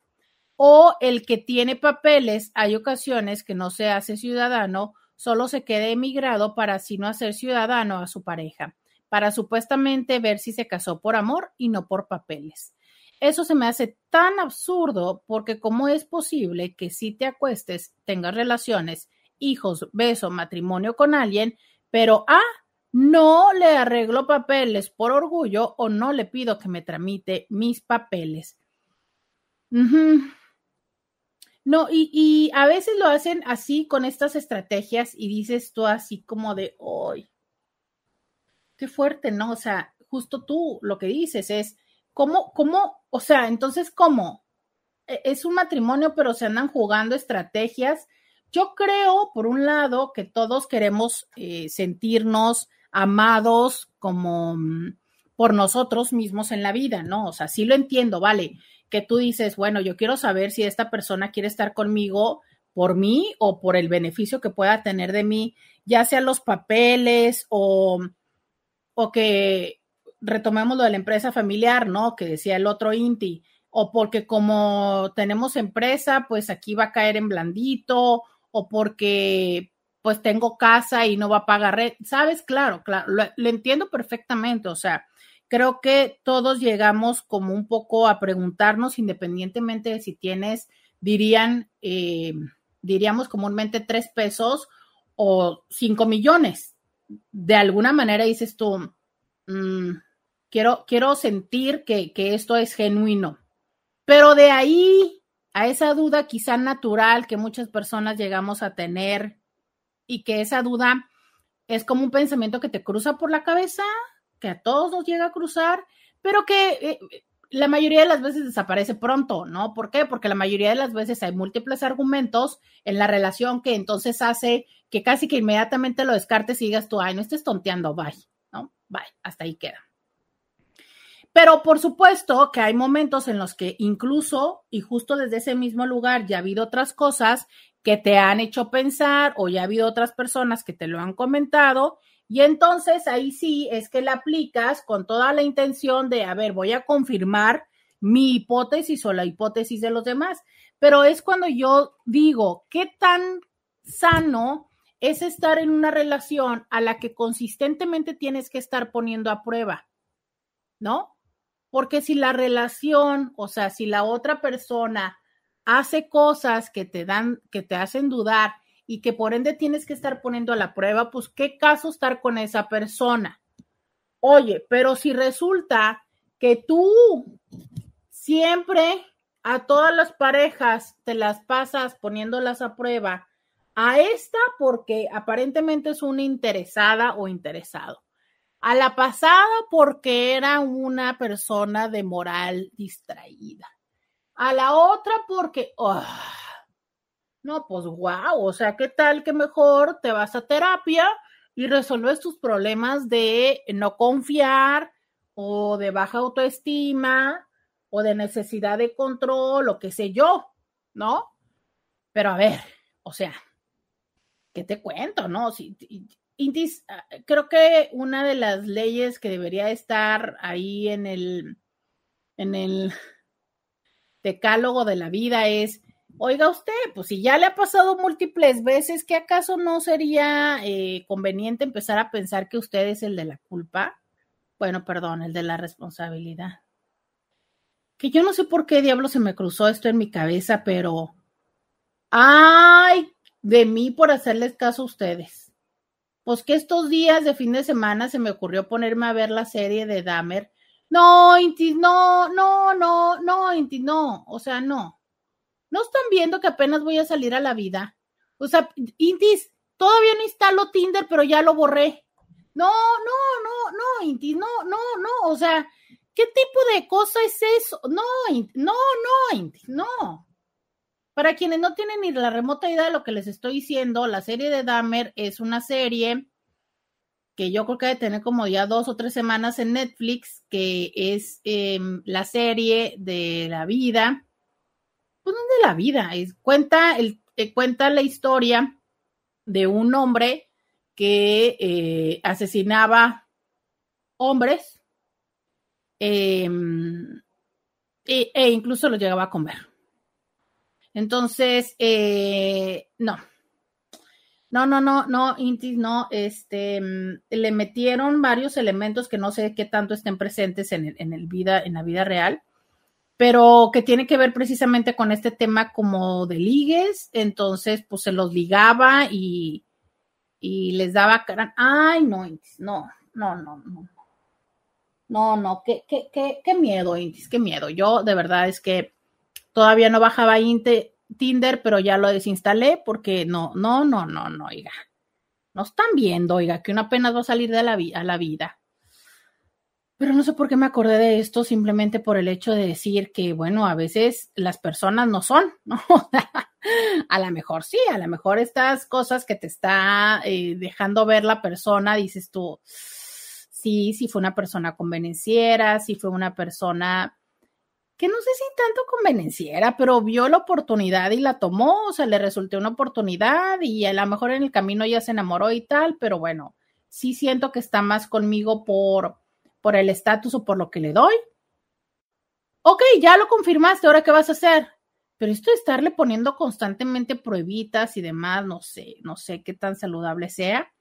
O el que tiene papeles, hay ocasiones que no se hace ciudadano, solo se queda emigrado para así no hacer ciudadano a su pareja, para supuestamente ver si se casó por amor y no por papeles. Eso se me hace tan absurdo porque cómo es posible que si te acuestes, tengas relaciones, hijos, beso, matrimonio con alguien, pero ah, no le arreglo papeles por orgullo o no le pido que me tramite mis papeles. No, y, y, a veces lo hacen así con estas estrategias y dices tú así como de, hoy, qué fuerte, ¿no? O sea, justo tú lo que dices es, ¿Cómo, cómo, o sea, entonces, cómo? E, es un matrimonio, pero se andan jugando estrategias. Yo creo, por un lado, que todos queremos eh, sentirnos amados como mm, por nosotros mismos en la vida, ¿no? O sea, sí lo entiendo, vale, que tú dices, bueno, yo quiero saber si esta persona quiere estar conmigo por mí o por el beneficio que pueda tener de mí, ya sea los papeles o, o que retomemos lo de la empresa familiar, ¿no? Que decía el otro Inti, o porque como tenemos empresa, pues aquí va a caer en blandito, o porque pues tengo casa y no va a pagar red, ¿sabes? Claro, claro, lo, entiendo perfectamente, o sea, creo que todos llegamos como un poco a preguntarnos, independientemente de si tienes, dirían, eh, diríamos comúnmente tres pesos o cinco millones. De alguna manera dices tú, mmm, Quiero, quiero sentir que, que esto es genuino. Pero de ahí a esa duda quizá natural que muchas personas llegamos a tener y que esa duda es como un pensamiento que te cruza por la cabeza, que a todos nos llega a cruzar, pero que eh, la mayoría de las veces desaparece pronto, ¿no? ¿Por qué? Porque la mayoría de las veces hay múltiples argumentos en la relación que entonces hace que casi que inmediatamente lo descartes y digas tú, ay, no estés tonteando, bye, ¿no? Bye, hasta ahí queda. Pero por supuesto que hay momentos en los que incluso y justo desde ese mismo lugar ya ha habido otras cosas que te han hecho pensar o ya ha habido otras personas que te lo han comentado y entonces ahí sí es que la aplicas con toda la intención de, a ver, voy a confirmar mi hipótesis o la hipótesis de los demás. Pero es cuando yo digo, ¿qué tan sano es estar en una relación a la que consistentemente tienes que estar poniendo a prueba? ¿No? Porque si la relación, o sea, si la otra persona hace cosas que te dan, que te hacen dudar y que por ende tienes que estar poniendo a la prueba, pues qué caso estar con esa persona. Oye, pero si resulta que tú siempre a todas las parejas te las pasas poniéndolas a prueba A esta porque aparentemente es una interesada o interesado. A la pasada porque era una persona de moral distraída. A la otra porque, ah, no, pues wow, o sea, ¿qué tal que mejor te vas a terapia y resuelves tus problemas de no confiar o de baja autoestima o de necesidad de control o qué sé yo, ¿no? Pero a ver, o sea, ¿qué te cuento, no? Si, Intis, creo que una de las leyes que debería estar ahí en el, en el decálogo de la vida es, oiga usted, pues si ya le ha pasado múltiples veces, ¿qué acaso no sería eh, conveniente empezar a pensar que usted es el de la culpa? Bueno, perdón, el de la responsabilidad. Que yo no sé por qué diablo se me cruzó esto en mi cabeza, pero... ¡Ay! De mí por hacerles caso a ustedes pues que estos días de fin de semana se me ocurrió ponerme a ver la serie de Dahmer. No, Intis, no, no, no, no, Intis, no, o sea, no. ¿No están viendo que apenas voy a salir a la vida? O sea, Intis, todavía no instalo Tinder, pero ya lo borré. No, no, no, no, Intis, no, no, no, o sea, ¿qué tipo de cosa es eso? No, no, no, Intis, no. Para quienes no tienen ni la remota idea de lo que les estoy diciendo, la serie de Dahmer es una serie que yo creo que debe tener como ya dos o tres semanas en Netflix, que es em, la serie de la vida, pues de la vida, es, cuenta, el, cuenta la historia de un hombre que eh, asesinaba hombres em, e, e incluso los llegaba a comer. Entonces, eh, no. No, no, no, no, Intis, no, este, mm, le metieron varios elementos que no sé qué tanto estén presentes en, el, en, el vida, en la vida real, pero que tiene que ver precisamente con este tema como de ligues, entonces, pues se los ligaba y, y les daba cara, ay, no, Intis, no, no, no, no. No, no, qué, qué, qué, qué miedo, Intis, qué miedo. Yo de verdad es que Todavía no bajaba Tinder, pero ya lo desinstalé porque no, no, no, no, no, oiga. No están viendo, oiga, que uno apenas va a salir de la, a la vida. Pero no sé por qué me acordé de esto, simplemente por el hecho de decir que, bueno, a veces las personas no son, ¿no? *laughs* a lo mejor sí, a lo mejor estas cosas que te está eh, dejando ver la persona, dices tú, sí, sí fue una persona convenenciera, sí fue una persona que no sé si tanto convenenciera, pero vio la oportunidad y la tomó, o sea, le resultó una oportunidad y a lo mejor en el camino ya se enamoró y tal, pero bueno, sí siento que está más conmigo por, por el estatus o por lo que le doy. Ok, ya lo confirmaste, ahora qué vas a hacer. Pero esto de estarle poniendo constantemente pruebitas y demás, no sé, no sé qué tan saludable sea.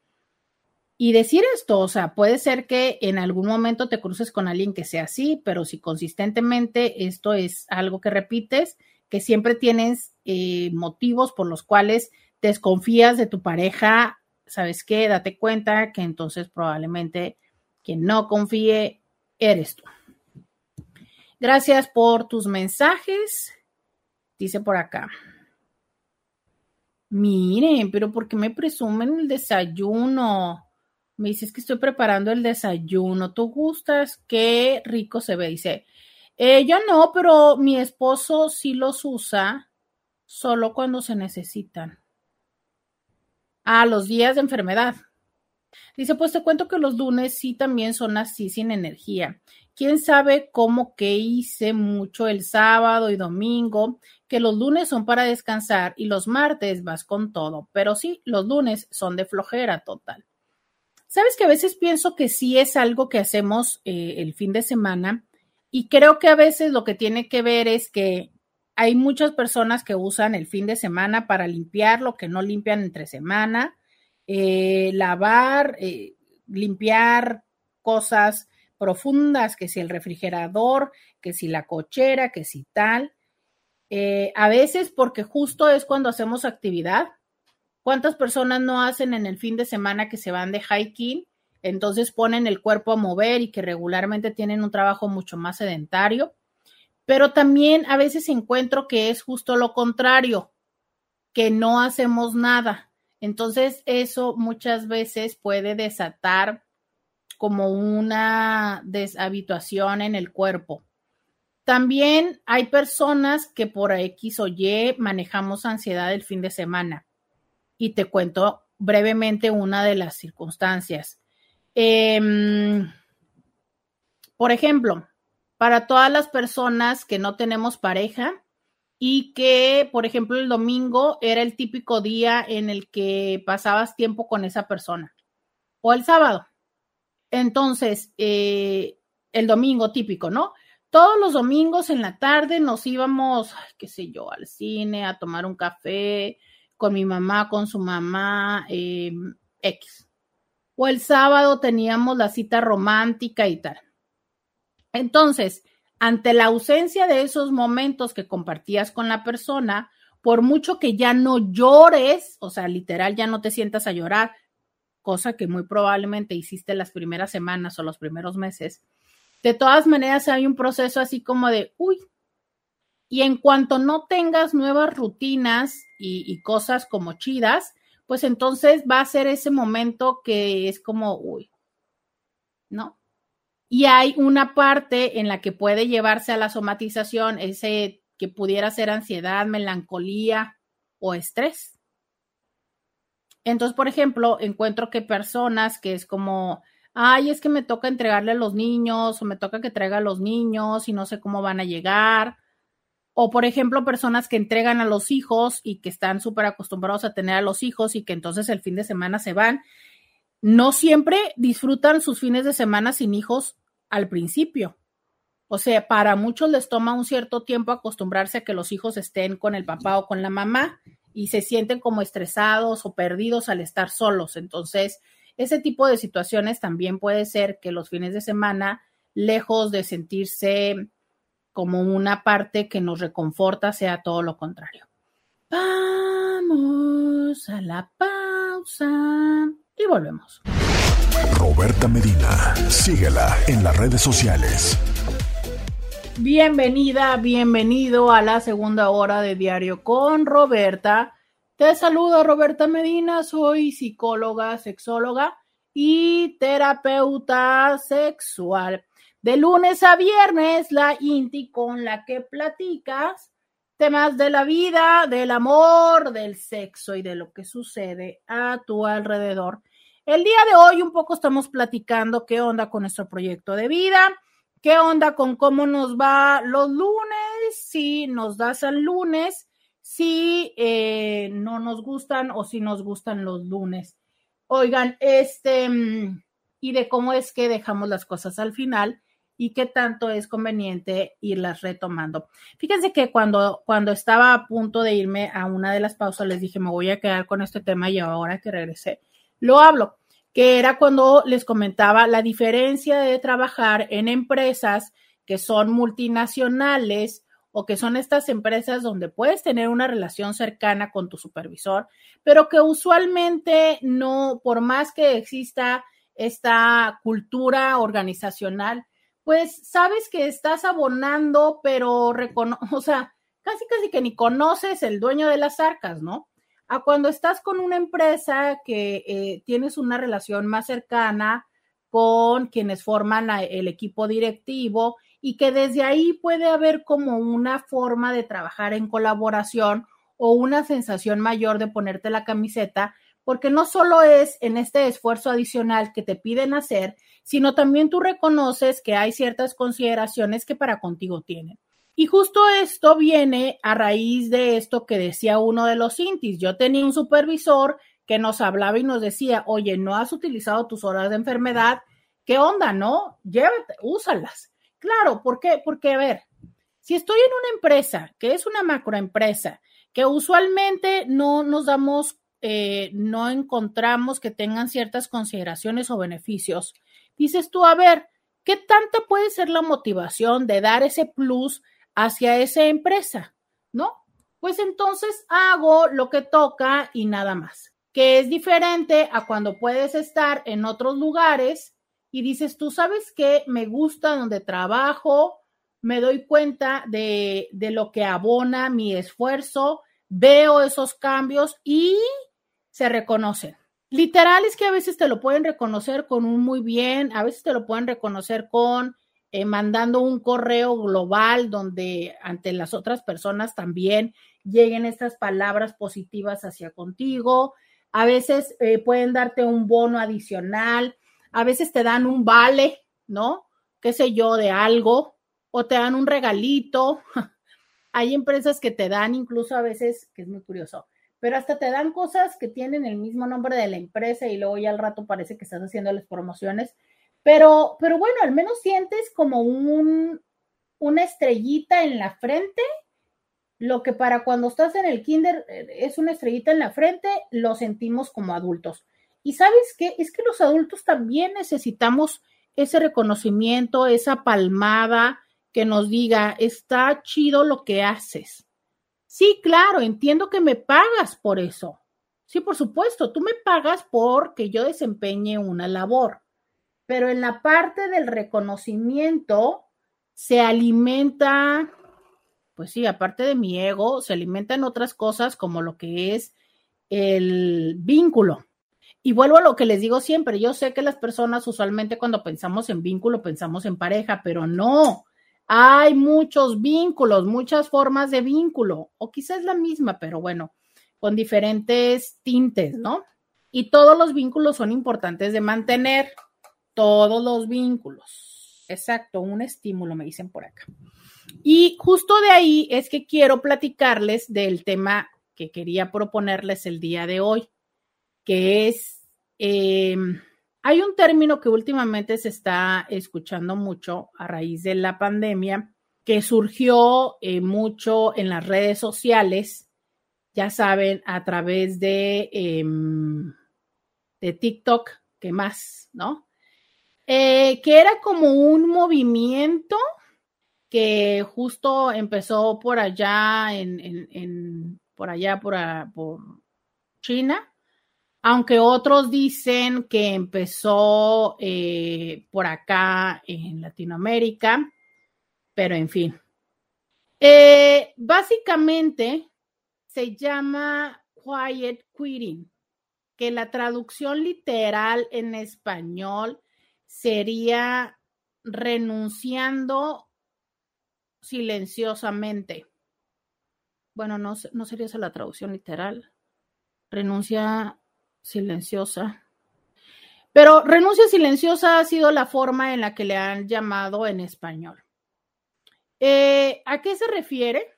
Y decir esto, o sea, puede ser que en algún momento te cruces con alguien que sea así, pero si consistentemente esto es algo que repites, que siempre tienes eh, motivos por los cuales desconfías de tu pareja, ¿sabes qué? Date cuenta que entonces probablemente quien no confíe eres tú. Gracias por tus mensajes. Dice por acá. Miren, pero ¿por qué me presumen el desayuno? Me dices que estoy preparando el desayuno. ¿Tú gustas? Qué rico se ve. Dice, eh, yo no, pero mi esposo sí los usa solo cuando se necesitan. Ah, los días de enfermedad. Dice, pues te cuento que los lunes sí también son así, sin energía. Quién sabe cómo que hice mucho el sábado y domingo, que los lunes son para descansar y los martes vas con todo. Pero sí, los lunes son de flojera total. Sabes que a veces pienso que sí es algo que hacemos eh, el fin de semana y creo que a veces lo que tiene que ver es que hay muchas personas que usan el fin de semana para limpiar lo que no limpian entre semana, eh, lavar, eh, limpiar cosas profundas, que si el refrigerador, que si la cochera, que si tal. a veces porque justo es cuando hacemos actividad, ¿Cuántas personas no hacen en el fin de semana que se van de hiking? Entonces ponen el cuerpo a mover y que regularmente tienen un trabajo mucho más sedentario. Pero también a veces encuentro que es justo lo contrario, que no hacemos nada. Entonces, eso muchas veces puede desatar como una deshabituación en el cuerpo. También hay personas que por X o Y manejamos ansiedad el fin de semana. Y te cuento brevemente una de las circunstancias. Em, por ejemplo, para todas las personas que no tenemos pareja y que, por ejemplo, el domingo era el típico día en el que pasabas tiempo con esa persona o el sábado. Entonces, eh, el domingo típico, ¿no? Todos los domingos en la tarde nos íbamos, qué sé yo, al cine, a tomar un café con mi mamá, con su mamá, em, X. O el sábado teníamos la cita romántica y tal. Entonces, ante la ausencia de esos momentos que compartías con la persona, por mucho que ya no llores, o sea, literal, ya no te sientas a llorar, cosa que muy probablemente hiciste las primeras semanas o los primeros meses, de todas maneras hay un proceso así como de, uy, y en cuanto no tengas nuevas rutinas y, cosas como chidas, pues entonces va a ser ese momento que es como, uy, ¿no? Y hay una parte en la que puede llevarse a la somatización, ese que pudiera ser ansiedad, melancolía o estrés. Entonces, por ejemplo, encuentro que personas que es como, ay, es que me toca entregarle a los niños o me toca que traiga a los niños y no sé cómo van a llegar. O, por ejemplo, personas que entregan a los hijos y que están súper acostumbrados a tener a los hijos y que entonces el fin de semana se van no siempre disfrutan sus fines de semana sin hijos al principio. O sea, para muchos les toma un cierto tiempo acostumbrarse a que los hijos estén con el papá o con la mamá y se sienten como estresados o perdidos al estar solos. Entonces, ese tipo de situaciones también puede ser que los fines de semana, lejos de sentirse como una parte que nos reconforta, sea todo lo contrario. Vamos a la pausa y volvemos. Roberta Medina, síguela en las redes sociales. Bienvenida, bienvenido a la segunda hora de Diario con Roberta. Te saluda Roberta Medina, soy psicóloga, sexóloga y terapeuta sexual. De lunes a viernes, la INTI con la que platicas temas de la vida, del amor, del sexo y de lo que sucede a tu alrededor. El día de hoy un poco estamos platicando qué onda con nuestro proyecto de vida, qué onda con cómo nos va los lunes, si nos das el lunes, si eh, no nos gustan o si nos gustan los lunes. Oigan, este, y de cómo es que dejamos las cosas al final y qué tanto es conveniente irlas retomando. Fíjense que cuando, cuando estaba a punto de irme a una de las pausas, les dije, me voy a quedar con este tema y ahora que regresé, lo hablo, que era cuando les comentaba la diferencia de trabajar en empresas que son multinacionales o que son estas empresas donde puedes tener una relación cercana con tu supervisor, pero que usualmente no, por más que exista esta cultura organizacional, pues sabes que estás abonando, pero recono *laughs* o sea, casi casi que ni conoces el dueño de las arcas, ¿no? A cuando estás con una empresa que eh, tienes una relación más cercana con quienes forman el equipo directivo y que desde ahí puede haber como una forma de trabajar en colaboración o una sensación mayor de ponerte la camiseta, porque no solo es en este esfuerzo adicional que te piden hacer, sino también tú reconoces que hay ciertas consideraciones que para contigo tienen. Y justo esto viene a raíz de esto que decía uno de los intis. Yo tenía un supervisor que nos hablaba y nos decía, oye, no has utilizado tus horas de enfermedad, ¿qué onda, no? Llévate, úsalas. Claro, ¿por qué? Porque, a ver, si estoy en una empresa que es una macroempresa, que usualmente no nos damos, eh, no encontramos que tengan ciertas consideraciones o beneficios, dices tú, a ver, ¿qué tanta puede ser la motivación de dar ese plus hacia esa empresa? ¿No? Pues entonces hago lo que toca y nada más, que es diferente a cuando puedes estar en otros lugares y dices, tú sabes que me gusta donde trabajo, me doy cuenta de, de lo que abona mi esfuerzo, veo esos cambios y se reconocen. Literal es que a veces te lo pueden reconocer con un muy bien, a veces te lo pueden reconocer con eh, mandando un correo global donde ante las otras personas también lleguen estas palabras positivas hacia contigo. A veces eh, pueden darte un bono adicional, a veces te dan un vale, ¿no? Qué sé yo, de algo, o te dan un regalito. *laughs* Hay empresas que te dan incluso a veces, que es muy curioso, pero hasta te dan cosas que tienen el mismo nombre de la empresa y luego ya al rato parece que estás haciendo las promociones. Pero, pero bueno, al menos sientes como un, una estrellita en la frente, lo que para cuando estás en el kinder eh, es una estrellita en la frente, lo sentimos como adultos. Y sabes qué, es que los adultos también necesitamos ese reconocimiento, esa palmada que nos diga, está chido lo que haces. Sí, claro, entiendo que me pagas por eso. Sí, por supuesto, tú me pagas porque yo desempeñe una labor, pero en la parte del reconocimiento se alimenta, pues sí, aparte de mi ego, se alimentan otras cosas como lo que es el vínculo. Y vuelvo a lo que les digo siempre, yo sé que las personas usualmente cuando pensamos en vínculo pensamos en pareja, pero no, hay muchos vínculos, muchas formas de vínculo, o quizás la misma, pero bueno, con diferentes tintes, ¿no? Y todos los vínculos son importantes de mantener, todos los vínculos. Exacto, un estímulo, me dicen por acá. Y justo de ahí es que quiero platicarles del tema que quería proponerles el día de hoy, que es... Eh, hay un término que últimamente se está escuchando mucho a raíz de la pandemia, que surgió eh, mucho en las redes sociales, ya saben, a través de, em, de TikTok, ¿qué más, ¿no? Eh, que era como un movimiento que justo empezó por allá en, por allá por China aunque otros dicen que empezó eh, por acá en Latinoamérica, pero en fin. Eh, básicamente se llama quiet quitting, que la traducción literal en español sería renunciando silenciosamente. Bueno, no, no sería esa la traducción literal. Renuncia silenciosa. Pero renuncia silenciosa ha sido la forma en la que le han llamado en español. Eh, ¿A qué se refiere?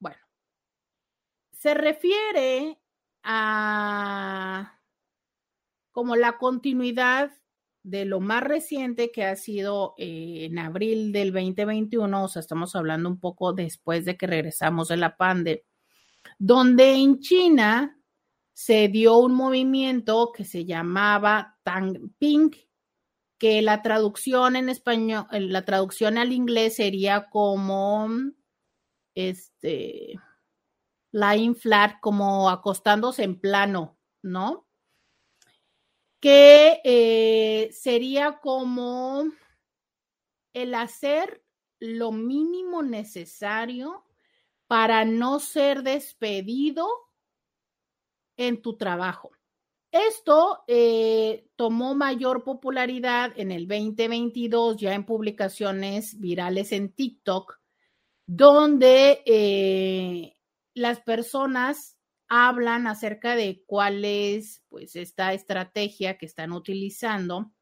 Bueno, se refiere a como la continuidad de lo más reciente que ha sido eh, en abril del 2021, o sea, estamos hablando un poco después de que regresamos de la pandemia, donde en China se dio un movimiento que se llamaba Tang Ping, que la traducción en español, la traducción al inglés sería como este lying flat, como acostándose en plano, ¿no? Que eh, sería como el hacer lo mínimo necesario para no ser despedido en tu trabajo. Esto eh, tomó mayor popularidad en el 2022 ya en publicaciones virales en TikTok, donde eh, las personas hablan acerca de cuál es pues esta estrategia que están utilizando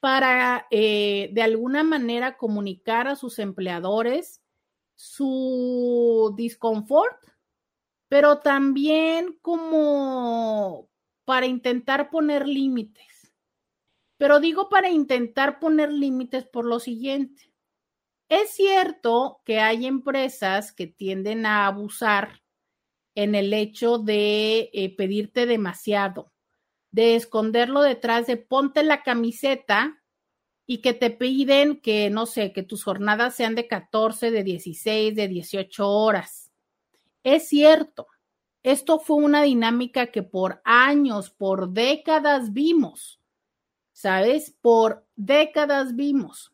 para eh, de alguna manera comunicar a sus empleadores su disconfort pero también como para intentar poner límites. Pero digo para intentar poner límites por lo siguiente. Es cierto que hay empresas que tienden a abusar en el hecho de eh, pedirte demasiado, de esconderlo detrás de ponte la camiseta y que te piden que, no sé, que tus jornadas sean de 14, de 16, de 18 horas es cierto, esto fue una dinámica que por años, por décadas vimos, ¿sabes? Por décadas vimos.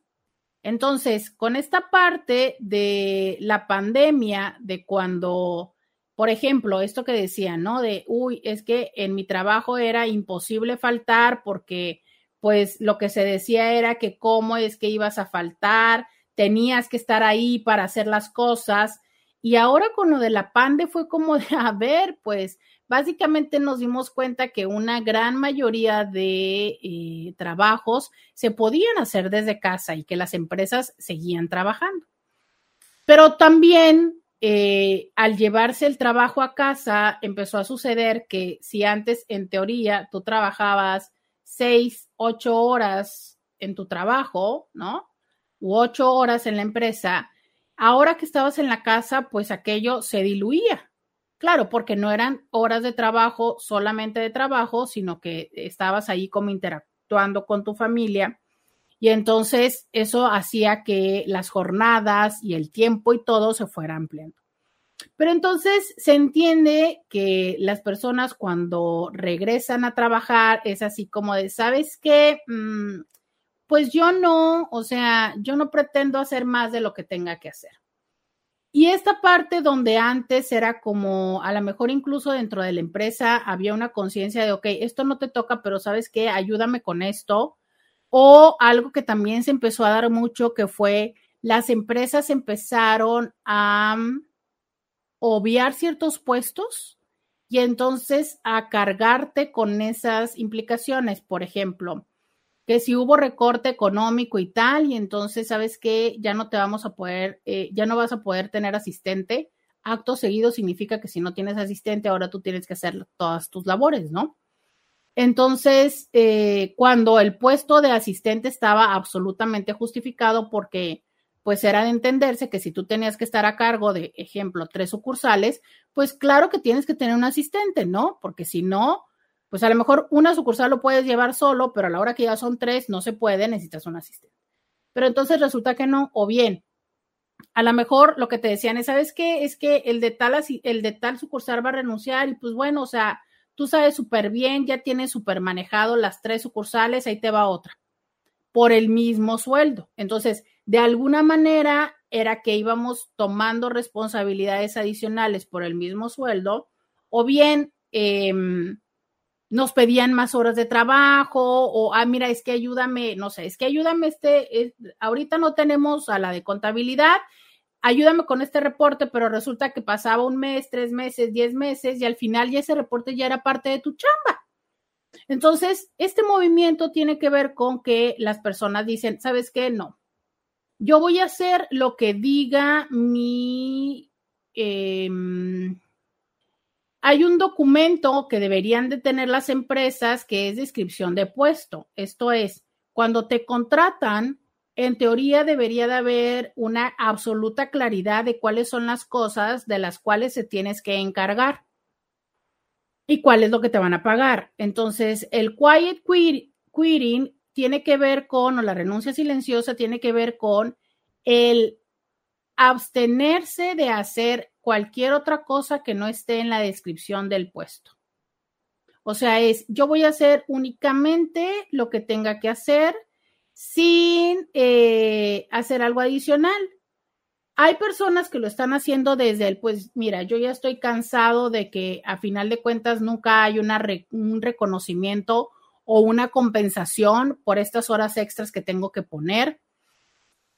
Entonces, con esta parte de la pandemia, de cuando por ejemplo, esto que decía, ¿no? De, uy, es que en mi trabajo era imposible faltar porque pues lo que se decía era que cómo es que ibas a faltar, tenías que estar ahí para hacer las cosas. Y ahora con lo de la pande fue como de, a ver, pues básicamente nos dimos cuenta que una gran mayoría de eh, trabajos se podían hacer desde casa y que las empresas seguían trabajando. Pero también eh, al llevarse el trabajo a casa, empezó a suceder que si antes en teoría tú trabajabas seis, ocho horas en tu trabajo, ¿no? U ocho horas en la empresa, ahora que estabas en la casa, pues aquello se diluía. Claro, porque no eran horas de trabajo solamente de trabajo, sino que estabas ahí como interactuando con tu familia. Y entonces eso hacía que las jornadas y el tiempo y todo se fuera ampliando. Pero entonces se entiende que las personas cuando regresan a trabajar es así como de, ¿sabes qué? Mm, pues yo no, o sea, yo no pretendo hacer más de lo que tenga que hacer. Y esta parte donde antes era como, a lo mejor incluso dentro de la empresa había una conciencia de, ok, esto no te toca, pero sabes qué, ayúdame con esto. O algo que también se empezó a dar mucho, que fue las empresas empezaron a obviar ciertos puestos y entonces a cargarte con esas implicaciones. Por ejemplo, que si hubo recorte económico y tal, y entonces sabes que ya no te vamos a poder, eh, ya no vas a poder tener asistente. Acto seguido significa que si no tienes asistente, ahora tú tienes que hacer todas tus labores, ¿no? Entonces, eh, cuando el puesto de asistente estaba absolutamente justificado porque pues era de entenderse que si tú tenías que estar a cargo de, ejemplo, tres sucursales, pues claro que tienes que tener un asistente, ¿no? Porque si no, pues a lo mejor una sucursal lo puedes llevar solo, pero a la hora que ya son tres, no se puede, necesitas un asistente. Pero entonces resulta que no, o bien, a lo mejor lo que te decían es, ¿sabes qué? Es que el de tal, el de tal sucursal va a renunciar y pues bueno, o sea, tú sabes súper bien, ya tienes súper manejado las tres sucursales, ahí te va otra, por el mismo sueldo. Entonces, de alguna manera era que íbamos tomando responsabilidades adicionales por el mismo sueldo o bien em, nos pedían más horas de trabajo o, ah, mira, es que ayúdame, no sé, es que ayúdame este, ahorita no tenemos a la de contabilidad, ayúdame con este reporte, pero resulta que pasaba un mes, tres meses, diez meses y al final ya ese reporte ya era parte de tu chamba. Entonces, este movimiento tiene que ver con que las personas dicen, ¿sabes qué? No, yo voy a hacer lo que diga mi... Em, hay un documento que deberían de tener las empresas que es descripción de puesto. Esto es, cuando te contratan, en teoría debería de haber una absoluta claridad de cuáles son las cosas de las cuales se tienes que encargar y cuál es lo que te van a pagar. Entonces, el quiet quitting tiene que ver con, o la renuncia silenciosa tiene que ver con el abstenerse de hacer cualquier otra cosa que no esté en la descripción del puesto. O sea, es yo voy a hacer únicamente lo que tenga que hacer sin eh, hacer algo adicional. Hay personas que lo están haciendo desde el, pues mira, yo ya estoy cansado de que a final de cuentas nunca hay una un reconocimiento o una compensación por estas horas extras que tengo que poner.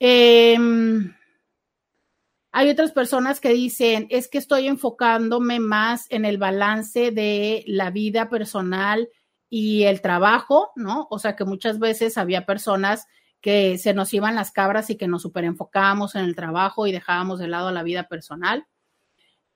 Em, hay otras personas que dicen, es que estoy enfocándome más en el balance de la vida personal y el trabajo, ¿no? O sea que muchas veces había personas que se nos iban las cabras y que nos superenfocábamos en el trabajo y dejábamos de lado la vida personal.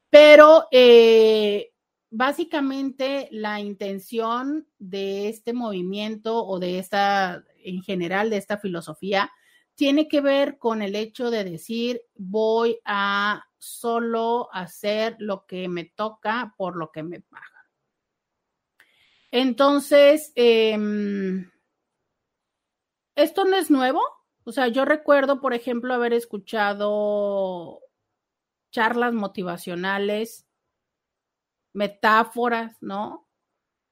Pero eh, básicamente la intención de este movimiento o de esta, en general, de esta filosofía, tiene que ver con el hecho de decir, voy a solo hacer lo que me toca por lo que me pagan. Entonces, em, esto no es nuevo. O sea, yo recuerdo, por ejemplo, haber escuchado charlas motivacionales metáforas, ¿no?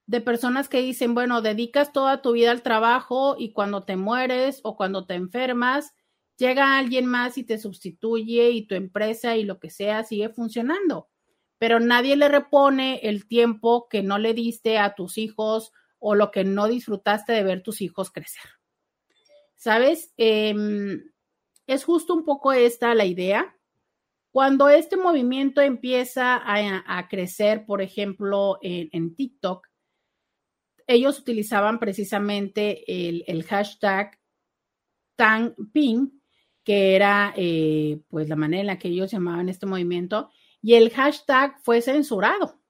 De personas que dicen, bueno, dedicas toda tu vida al trabajo y cuando te mueres o cuando te enfermas, llega alguien más y te sustituye y tu empresa y lo que sea sigue funcionando. pero nadie le repone el tiempo que no le diste a tus hijos o lo que no disfrutaste de ver tus hijos crecer. ¿Sabes? Em, es justo un poco esta la idea. Cuando este movimiento empieza a, crecer, por ejemplo, en, TikTok, ellos utilizaban precisamente el, hashtag TangPing, que era eh, pues la manera en la que ellos llamaban este movimiento, y el hashtag fue censurado.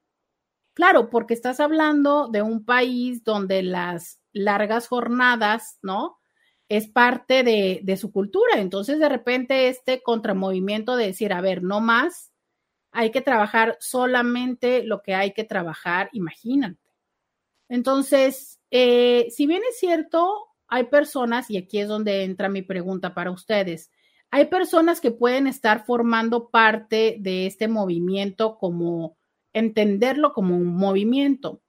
Claro, porque estás hablando de un país donde las largas jornadas, ¿no? es parte de, su cultura. Entonces, de repente, este contramovimiento de decir, a ver, no más, hay que trabajar solamente lo que hay que trabajar, imagínate. Entonces, eh, si bien es cierto, hay personas, y aquí es donde entra mi pregunta para ustedes, hay personas que pueden estar formando parte de este movimiento como entenderlo como un movimiento,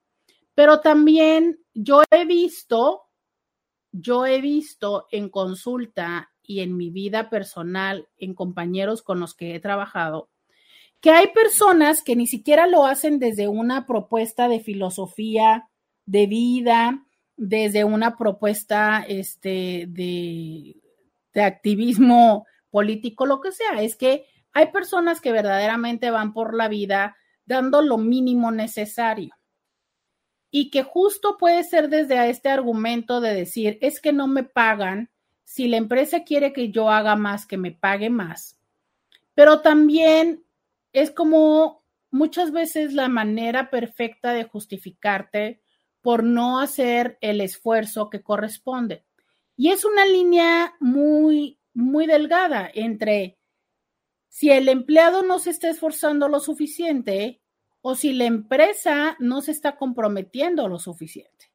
pero también yo he visto yo he visto en consulta y en mi vida personal, en compañeros con los que he trabajado, que hay personas que ni siquiera lo hacen desde una propuesta de filosofía de vida, desde una propuesta este, de, de activismo político, lo que sea. Es que hay personas que verdaderamente van por la vida dando lo mínimo necesario y que justo puede ser desde este argumento de decir, es que no me pagan, si la empresa quiere que yo haga más, que me pague más. Pero también es como muchas veces la manera perfecta de justificarte por no hacer el esfuerzo que corresponde. Y es una línea muy, muy delgada entre si el empleado no se está esforzando lo suficiente o si la empresa no se está comprometiendo lo suficiente.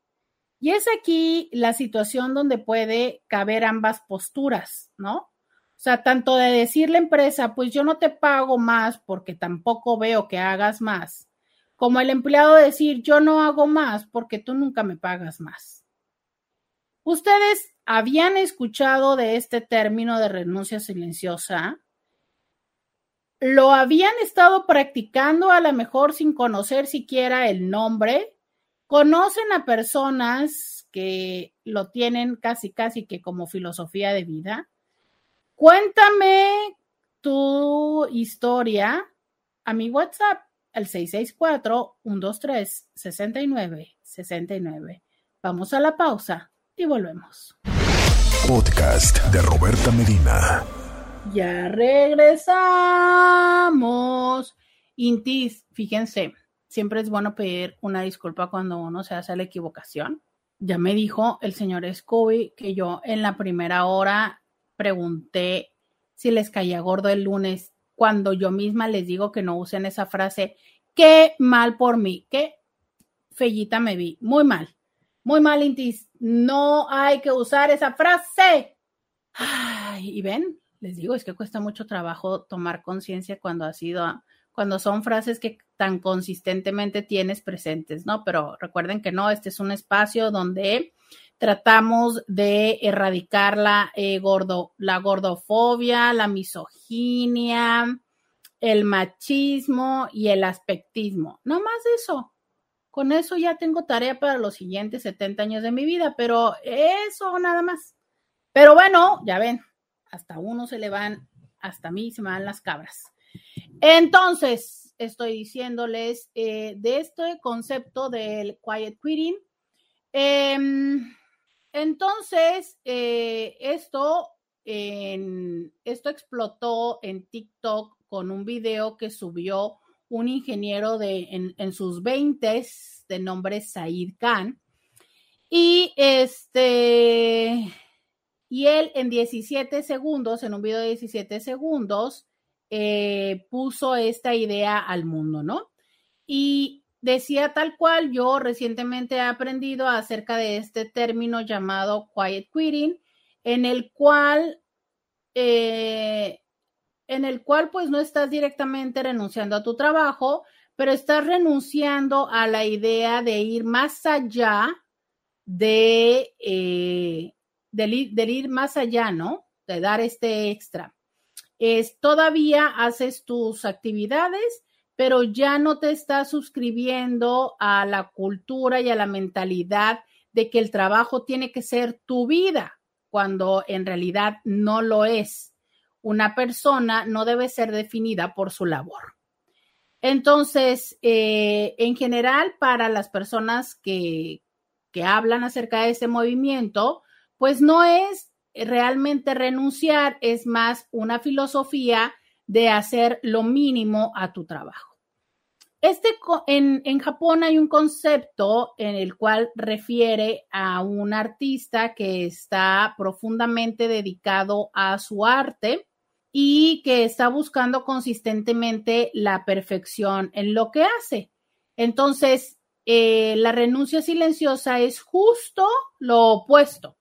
Y es aquí la situación donde puede caber ambas posturas, ¿no? O sea, tanto de decir la empresa, pues yo no te pago más porque tampoco veo que hagas más, como el empleado decir, yo no hago más porque tú nunca me pagas más. ¿Ustedes habían escuchado de este término de renuncia silenciosa? lo habían estado practicando a lo mejor sin conocer siquiera el nombre. Conocen a personas que lo tienen casi, casi que como filosofía de vida. Cuéntame tu historia a mi WhatsApp, al 664-123-6969. Vamos a la pausa y volvemos. Podcast de Roberta Medina. Ya regresamos. Intis, fíjense, siempre es bueno pedir una disculpa cuando uno se hace la equivocación. Ya me dijo el señor Scooby que yo en la primera hora pregunté si les caía gordo el lunes, cuando yo misma les digo que no usen esa frase. Qué mal por mí, qué fellita me vi. Muy mal, muy mal, Intis. No hay que usar esa frase. Y ven, les digo, es que cuesta mucho trabajo tomar conciencia cuando ha sido, cuando son frases que tan consistentemente tienes presentes, ¿no? Pero recuerden que no, este es un espacio donde tratamos de erradicar la, eh, gordo, la gordofobia, la misoginia, el machismo y el aspectismo. No más eso. Con eso ya tengo tarea para los siguientes 70 años de mi vida, pero eso nada más. Pero bueno, ya ven, hasta uno se le van, hasta a mí se me van las cabras. Entonces, estoy diciéndoles eh, de este concepto del quiet quitting. Em, entonces, eh, esto, esto explotó en TikTok con un video que subió un ingeniero de, en, sus 20 de nombre Said Khan. Y este, y él en 17 segundos, en un video de 17 segundos, eh, puso esta idea al mundo, ¿no? Y decía tal cual, yo recientemente he aprendido acerca de este término llamado quiet quitting, en el cual, eh, en el cual pues no estás directamente renunciando a tu trabajo, pero estás renunciando a la idea de ir más allá de, eh, del ir, más allá, ¿no? De dar este extra. Es todavía haces tus actividades, pero ya no te estás suscribiendo a la cultura y a la mentalidad de que el trabajo tiene que ser tu vida, cuando en realidad no lo es. Una persona no debe ser definida por su labor. Entonces, eh, en general, para las personas que, que hablan acerca de ese movimiento, pues no es realmente renunciar, es más una filosofía de hacer lo mínimo a tu trabajo. Este, en, en, Japón hay un concepto en el cual refiere a un artista que está profundamente dedicado a su arte y que está buscando consistentemente la perfección en lo que hace. Entonces, eh, la renuncia silenciosa es justo lo opuesto.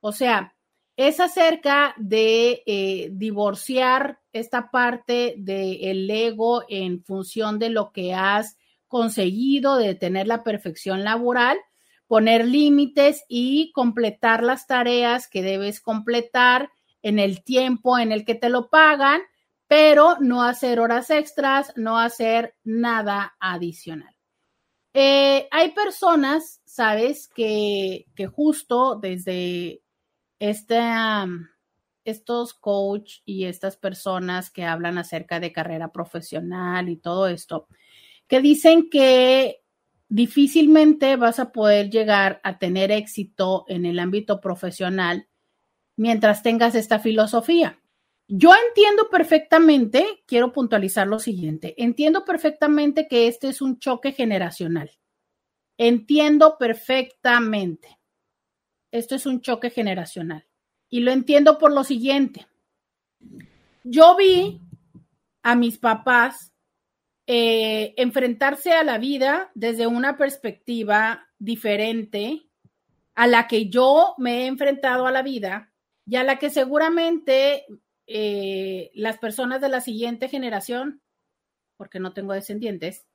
O sea, es acerca de eh, divorciar esta parte del ego en función de lo que has conseguido, de tener la perfección laboral, poner límites y completar las tareas que debes completar en el tiempo en el que te lo pagan, pero no hacer horas extras, no hacer nada adicional. Eh, hay personas, sabes, que, que justo desde este, estos coach y estas personas que hablan acerca de carrera profesional y todo esto, que dicen que difícilmente vas a poder llegar a tener éxito en el ámbito profesional mientras tengas esta filosofía. Yo entiendo perfectamente, quiero puntualizar lo siguiente, entiendo perfectamente que este es un choque generacional. Entiendo perfectamente. Esto es un choque generacional. Y lo entiendo por lo siguiente. Yo vi a mis papás eh, enfrentarse a la vida desde una perspectiva diferente a la que yo me he enfrentado a la vida y a la que seguramente eh, las personas de la siguiente generación, porque no tengo descendientes,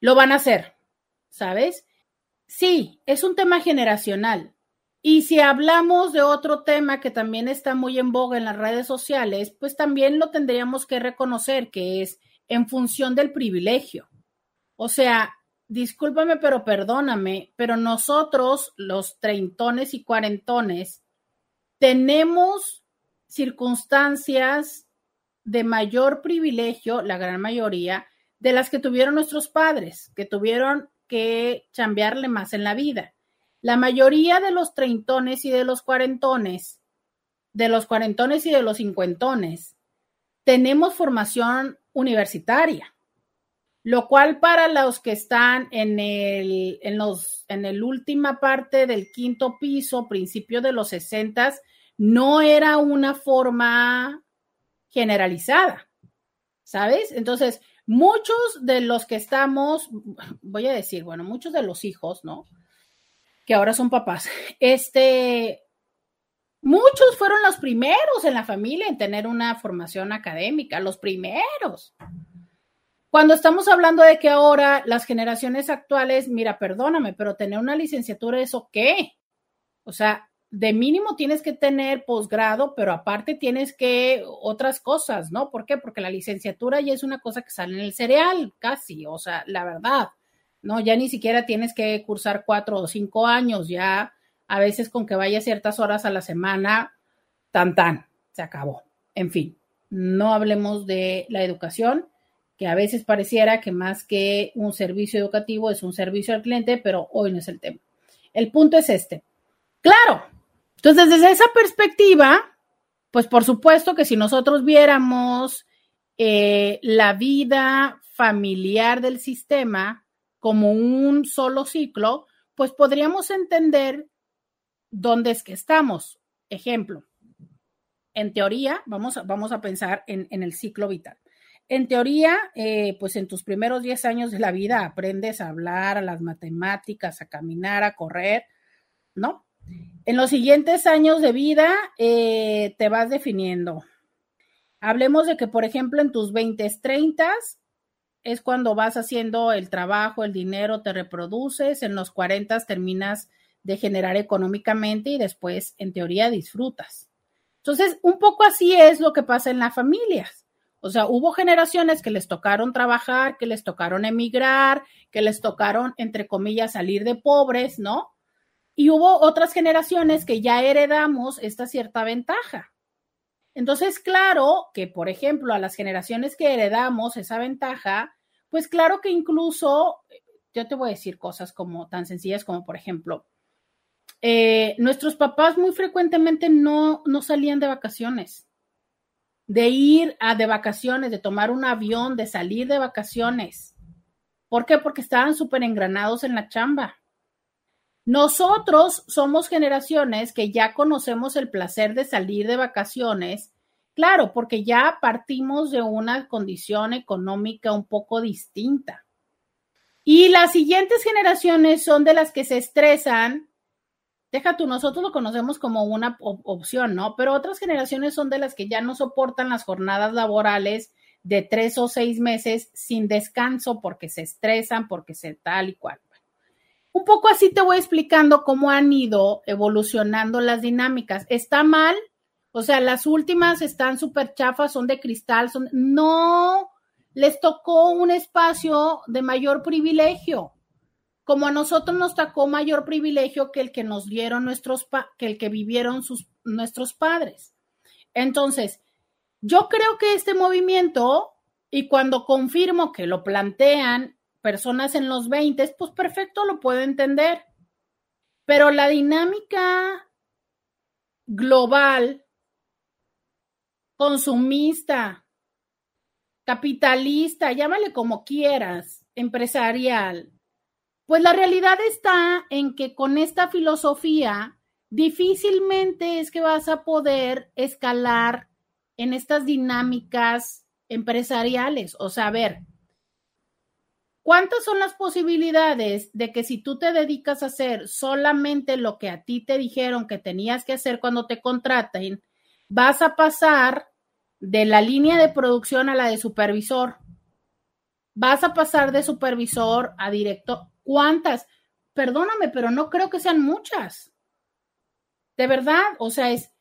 lo van a hacer, ¿sabes? Sí, es un tema generacional. Y si hablamos de otro tema que también está muy en boga en las redes sociales, pues también lo tendríamos que reconocer, que es en función del privilegio. O sea, discúlpame, pero perdóname, pero nosotros, los treintones y cuarentones, tenemos circunstancias de mayor privilegio, la gran mayoría, de las que tuvieron nuestros padres, que tuvieron que chambearle más en la vida. La mayoría de los treintones y de los cuarentones, de los cuarentones y de los cincuentones, tenemos formación universitaria, lo cual para los que están en el, en los, en el última parte del quinto piso, principio de los sesentas, no era una forma generalizada, ¿sabes? Entonces, muchos de los que estamos, voy a decir, bueno, muchos de los hijos, ¿no? Que ahora son papás, este, muchos fueron los primeros en la familia en tener una formación académica, los primeros. Cuando estamos hablando de que ahora las generaciones actuales, mira, perdóname, pero tener una licenciatura, ¿eso qué? O sea, de mínimo tienes que tener posgrado, pero aparte tienes que otras cosas, ¿no? ¿Por qué? Porque la licenciatura ya es una cosa que sale en el cereal, casi, o sea, la verdad, ¿no? Ya ni siquiera tienes que cursar cuatro o cinco años, ya a veces con que vaya ciertas horas a la semana, tan tan, se acabó. En fin, no hablemos de la educación, que a veces pareciera que más que un servicio educativo es un servicio al cliente, pero hoy no es el tema. El punto es este. Claro, entonces, desde esa perspectiva, pues por supuesto que si nosotros viéramos eh, la vida familiar del sistema como un solo ciclo, pues podríamos entender dónde es que estamos. Ejemplo, en teoría, vamos a, vamos a pensar en, el ciclo vital. En teoría, eh, pues en tus primeros 10 años de la vida aprendes a hablar, a las matemáticas, a caminar, a correr, ¿no? En los siguientes años de vida eh, te vas definiendo. Hablemos de que, por ejemplo, en tus 20, 30 es cuando vas haciendo el trabajo, el dinero, te reproduces, en los 40 terminas de generar económicamente y después, en teoría, disfrutas. Entonces, un poco así es lo que pasa en las familias. O sea, hubo generaciones que les tocaron trabajar, que les tocaron emigrar, que les tocaron, entre comillas, salir de pobres, ¿no? Y hubo otras generaciones que ya heredamos esta cierta ventaja. Entonces, claro que, por ejemplo, a las generaciones que heredamos esa ventaja, pues claro que incluso, yo te voy a decir cosas como tan sencillas como, por ejemplo, eh, nuestros papás muy frecuentemente no, no salían de vacaciones, de ir a de vacaciones, de tomar un avión, de salir de vacaciones. ¿Por qué? Porque estaban súper engranados en la chamba. Nosotros somos generaciones que ya conocemos el placer de salir de vacaciones, claro, porque ya partimos de una condición económica un poco distinta. Y las siguientes generaciones son de las que se estresan. Deja tú, nosotros lo conocemos como una opción, ¿no? Pero otras generaciones son de las que ya no soportan las jornadas laborales de tres o seis meses sin descanso porque se estresan, porque se tal y cual un poco así te voy explicando cómo han ido evolucionando las dinámicas. ¿Está mal? O sea, las últimas están súper chafas, son de cristal, son... No, les tocó un espacio de mayor privilegio, como a nosotros nos tocó mayor privilegio que el que nos dieron nuestros, que el que vivieron nuestros padres. Entonces, yo creo que este movimiento, y cuando confirmo que lo plantean personas en los 20, pues perfecto, lo puedo entender. Pero la dinámica global, consumista, capitalista, llámale como quieras, empresarial, pues la realidad está en que con esta filosofía difícilmente es que vas a poder escalar en estas dinámicas empresariales. O sea, ver, ¿Cuántas son las posibilidades de que si tú te dedicas a hacer solamente lo que a ti te dijeron que tenías que hacer cuando te contraten, vas a pasar de la línea de producción a la de supervisor? Vas a pasar de supervisor a director. ¿Cuántas? Perdóname, pero no creo que sean muchas. De verdad, o sea, es,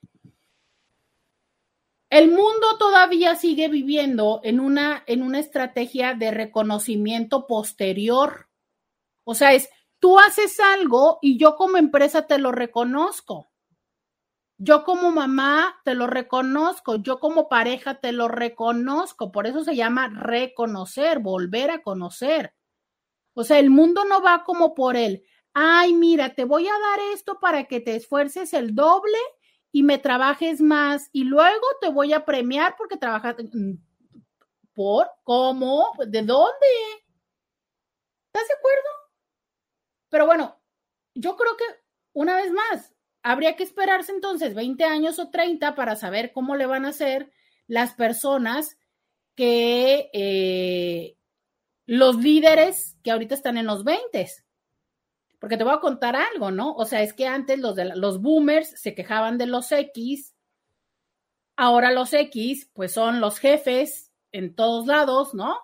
el mundo todavía sigue viviendo en una, en una estrategia de reconocimiento posterior. O sea, es, tú haces algo y yo como empresa te lo reconozco. Yo como mamá te lo reconozco, yo como pareja te lo reconozco, por eso se llama reconocer, volver a conocer. O sea, el mundo no va como por él. Ay, mira, te voy a dar esto para que te esfuerces el doble y me trabajes más y luego te voy a premiar porque trabajas. Mm, ¿Por? ¿Cómo? ¿De dónde? ¿Estás de acuerdo? Pero bueno, yo creo que una vez más, habría que esperarse entonces 20 años o 30 para saber cómo le van a hacer las personas que eh, los líderes que ahorita están en los 20 porque te voy a contar algo, ¿no? O sea, es que antes los, los boomers se quejaban de los X, ahora los X, pues son los jefes en todos lados, ¿no?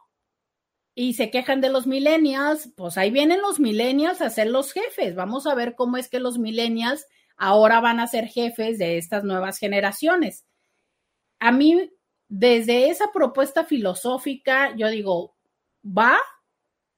Y se quejan de los millennials, pues ahí vienen los millennials a ser los jefes. Vamos a ver cómo es que los millennials ahora van a ser jefes de estas nuevas generaciones. A mí, desde esa propuesta filosófica, yo digo, va,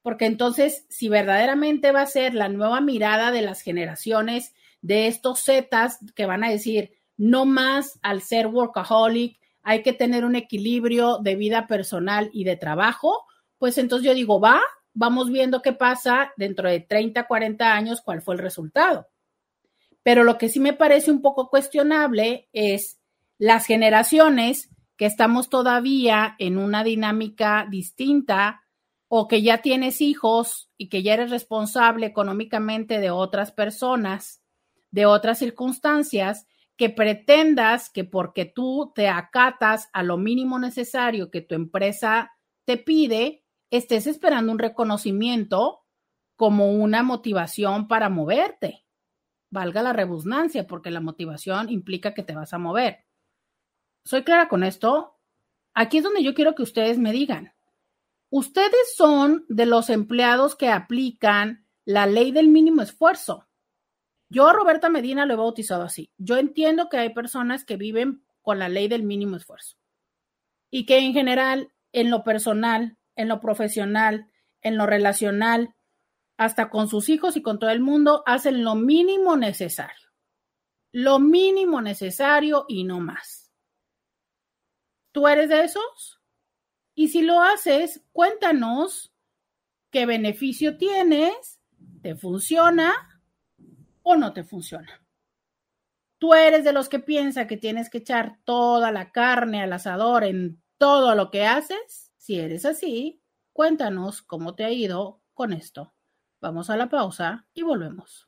porque entonces, si verdaderamente va a ser la nueva mirada de las generaciones de estos Zetas que van a decir, no más al ser workaholic, hay que tener un equilibrio de vida personal y de trabajo, pues entonces yo digo, va, vamos viendo qué pasa dentro de 30, 40 años, cuál fue el resultado. Pero lo que sí me parece un poco cuestionable es las generaciones que estamos todavía en una dinámica distinta o que ya tienes hijos y que ya eres responsable económicamente de otras personas, de otras circunstancias, que pretendas que porque tú te acatas a lo mínimo necesario que tu empresa te pide, estés esperando un reconocimiento como una motivación para moverte. Valga la rebusnancia, porque la motivación implica que te vas a mover. ¿Soy clara con esto? Aquí es donde yo quiero que ustedes me digan. Ustedes son de los empleados que aplican la ley del mínimo esfuerzo. Yo Roberta Medina lo he bautizado así. Yo entiendo que hay personas que viven con la ley del mínimo esfuerzo. y que en general, en lo personal, en lo profesional, en lo relacional, hasta con sus hijos y con todo el mundo, hacen lo mínimo necesario. Lo mínimo necesario y no más. ¿Tú eres de esos? Y si lo haces, cuéntanos qué beneficio tienes, te funciona o no te funciona. Tú eres de los que piensa que tienes que echar toda la carne al asador en todo lo que haces. Si eres así, cuéntanos cómo te ha ido con esto. Vamos a la pausa y volvemos.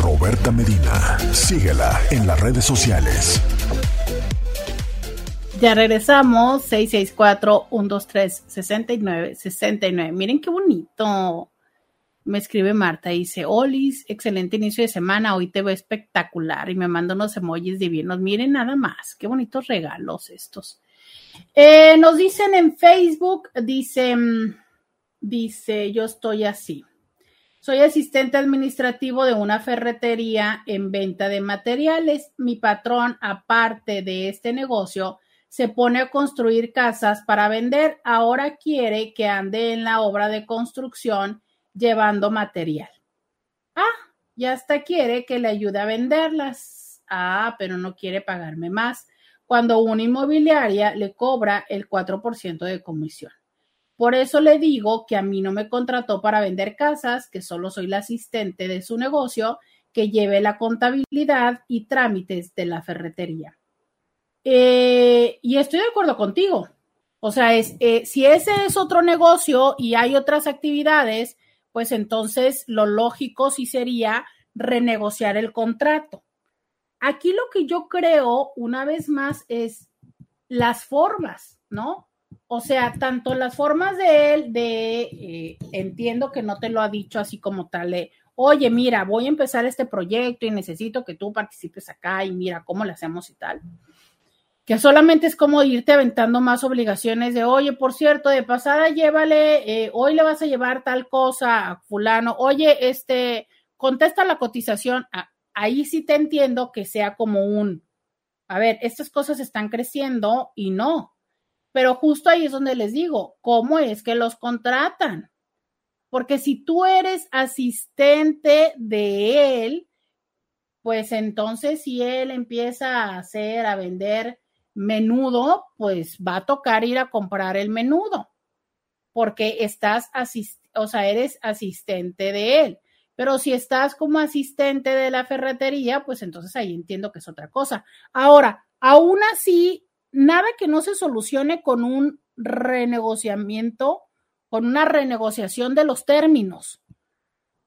Roberta Medina, síguela en las redes sociales. Ya regresamos, 664-123-6969. Miren qué bonito. Me escribe Marta, dice, Olis, excelente inicio de semana, hoy te veo espectacular y me manda unos emojis divinos. Miren nada más, qué bonitos regalos estos. Eh, nos dicen en Facebook, dice, mm, dice, yo estoy así. Soy asistente administrativo de una ferretería en venta de materiales. Mi patrón, aparte de este negocio, se pone a construir casas para vender. Ahora quiere que ande en la obra de construcción llevando material. Ah, y hasta quiere que le ayude a venderlas. Ah, pero no quiere pagarme más cuando una inmobiliaria le cobra el 4% de comisión. Por eso le digo que a mí no me contrató para vender casas, que solo soy la asistente de su negocio, que lleve la contabilidad y trámites de la ferretería. Eh, y estoy de acuerdo contigo. O sea, es, eh, si ese es otro negocio y hay otras actividades, pues entonces lo lógico sí sería renegociar el contrato. Aquí lo que yo creo, una vez más, es las formas, ¿no? O sea, tanto las formas de él, de, eh, entiendo que no te lo ha dicho así como tal, oye, mira, voy a empezar este proyecto y necesito que tú participes acá y mira cómo le hacemos y tal. Que solamente es como irte aventando más obligaciones de, oye, por cierto, de pasada llévale, eh, hoy le vas a llevar tal cosa a fulano, oye, este, contesta la cotización, ahí sí te entiendo que sea como un, a ver, estas cosas están creciendo y no, pero justo ahí es donde les digo, ¿cómo es que los contratan? Porque si tú eres asistente de él, pues entonces si él empieza a hacer, a vender menudo, pues va a tocar ir a comprar el menudo, porque estás o sea, eres asistente de él. Pero si estás como asistente de la ferretería, pues entonces ahí entiendo que es otra cosa. Ahora, aún así, nada que no se solucione con un renegociamiento, con una renegociación de los términos.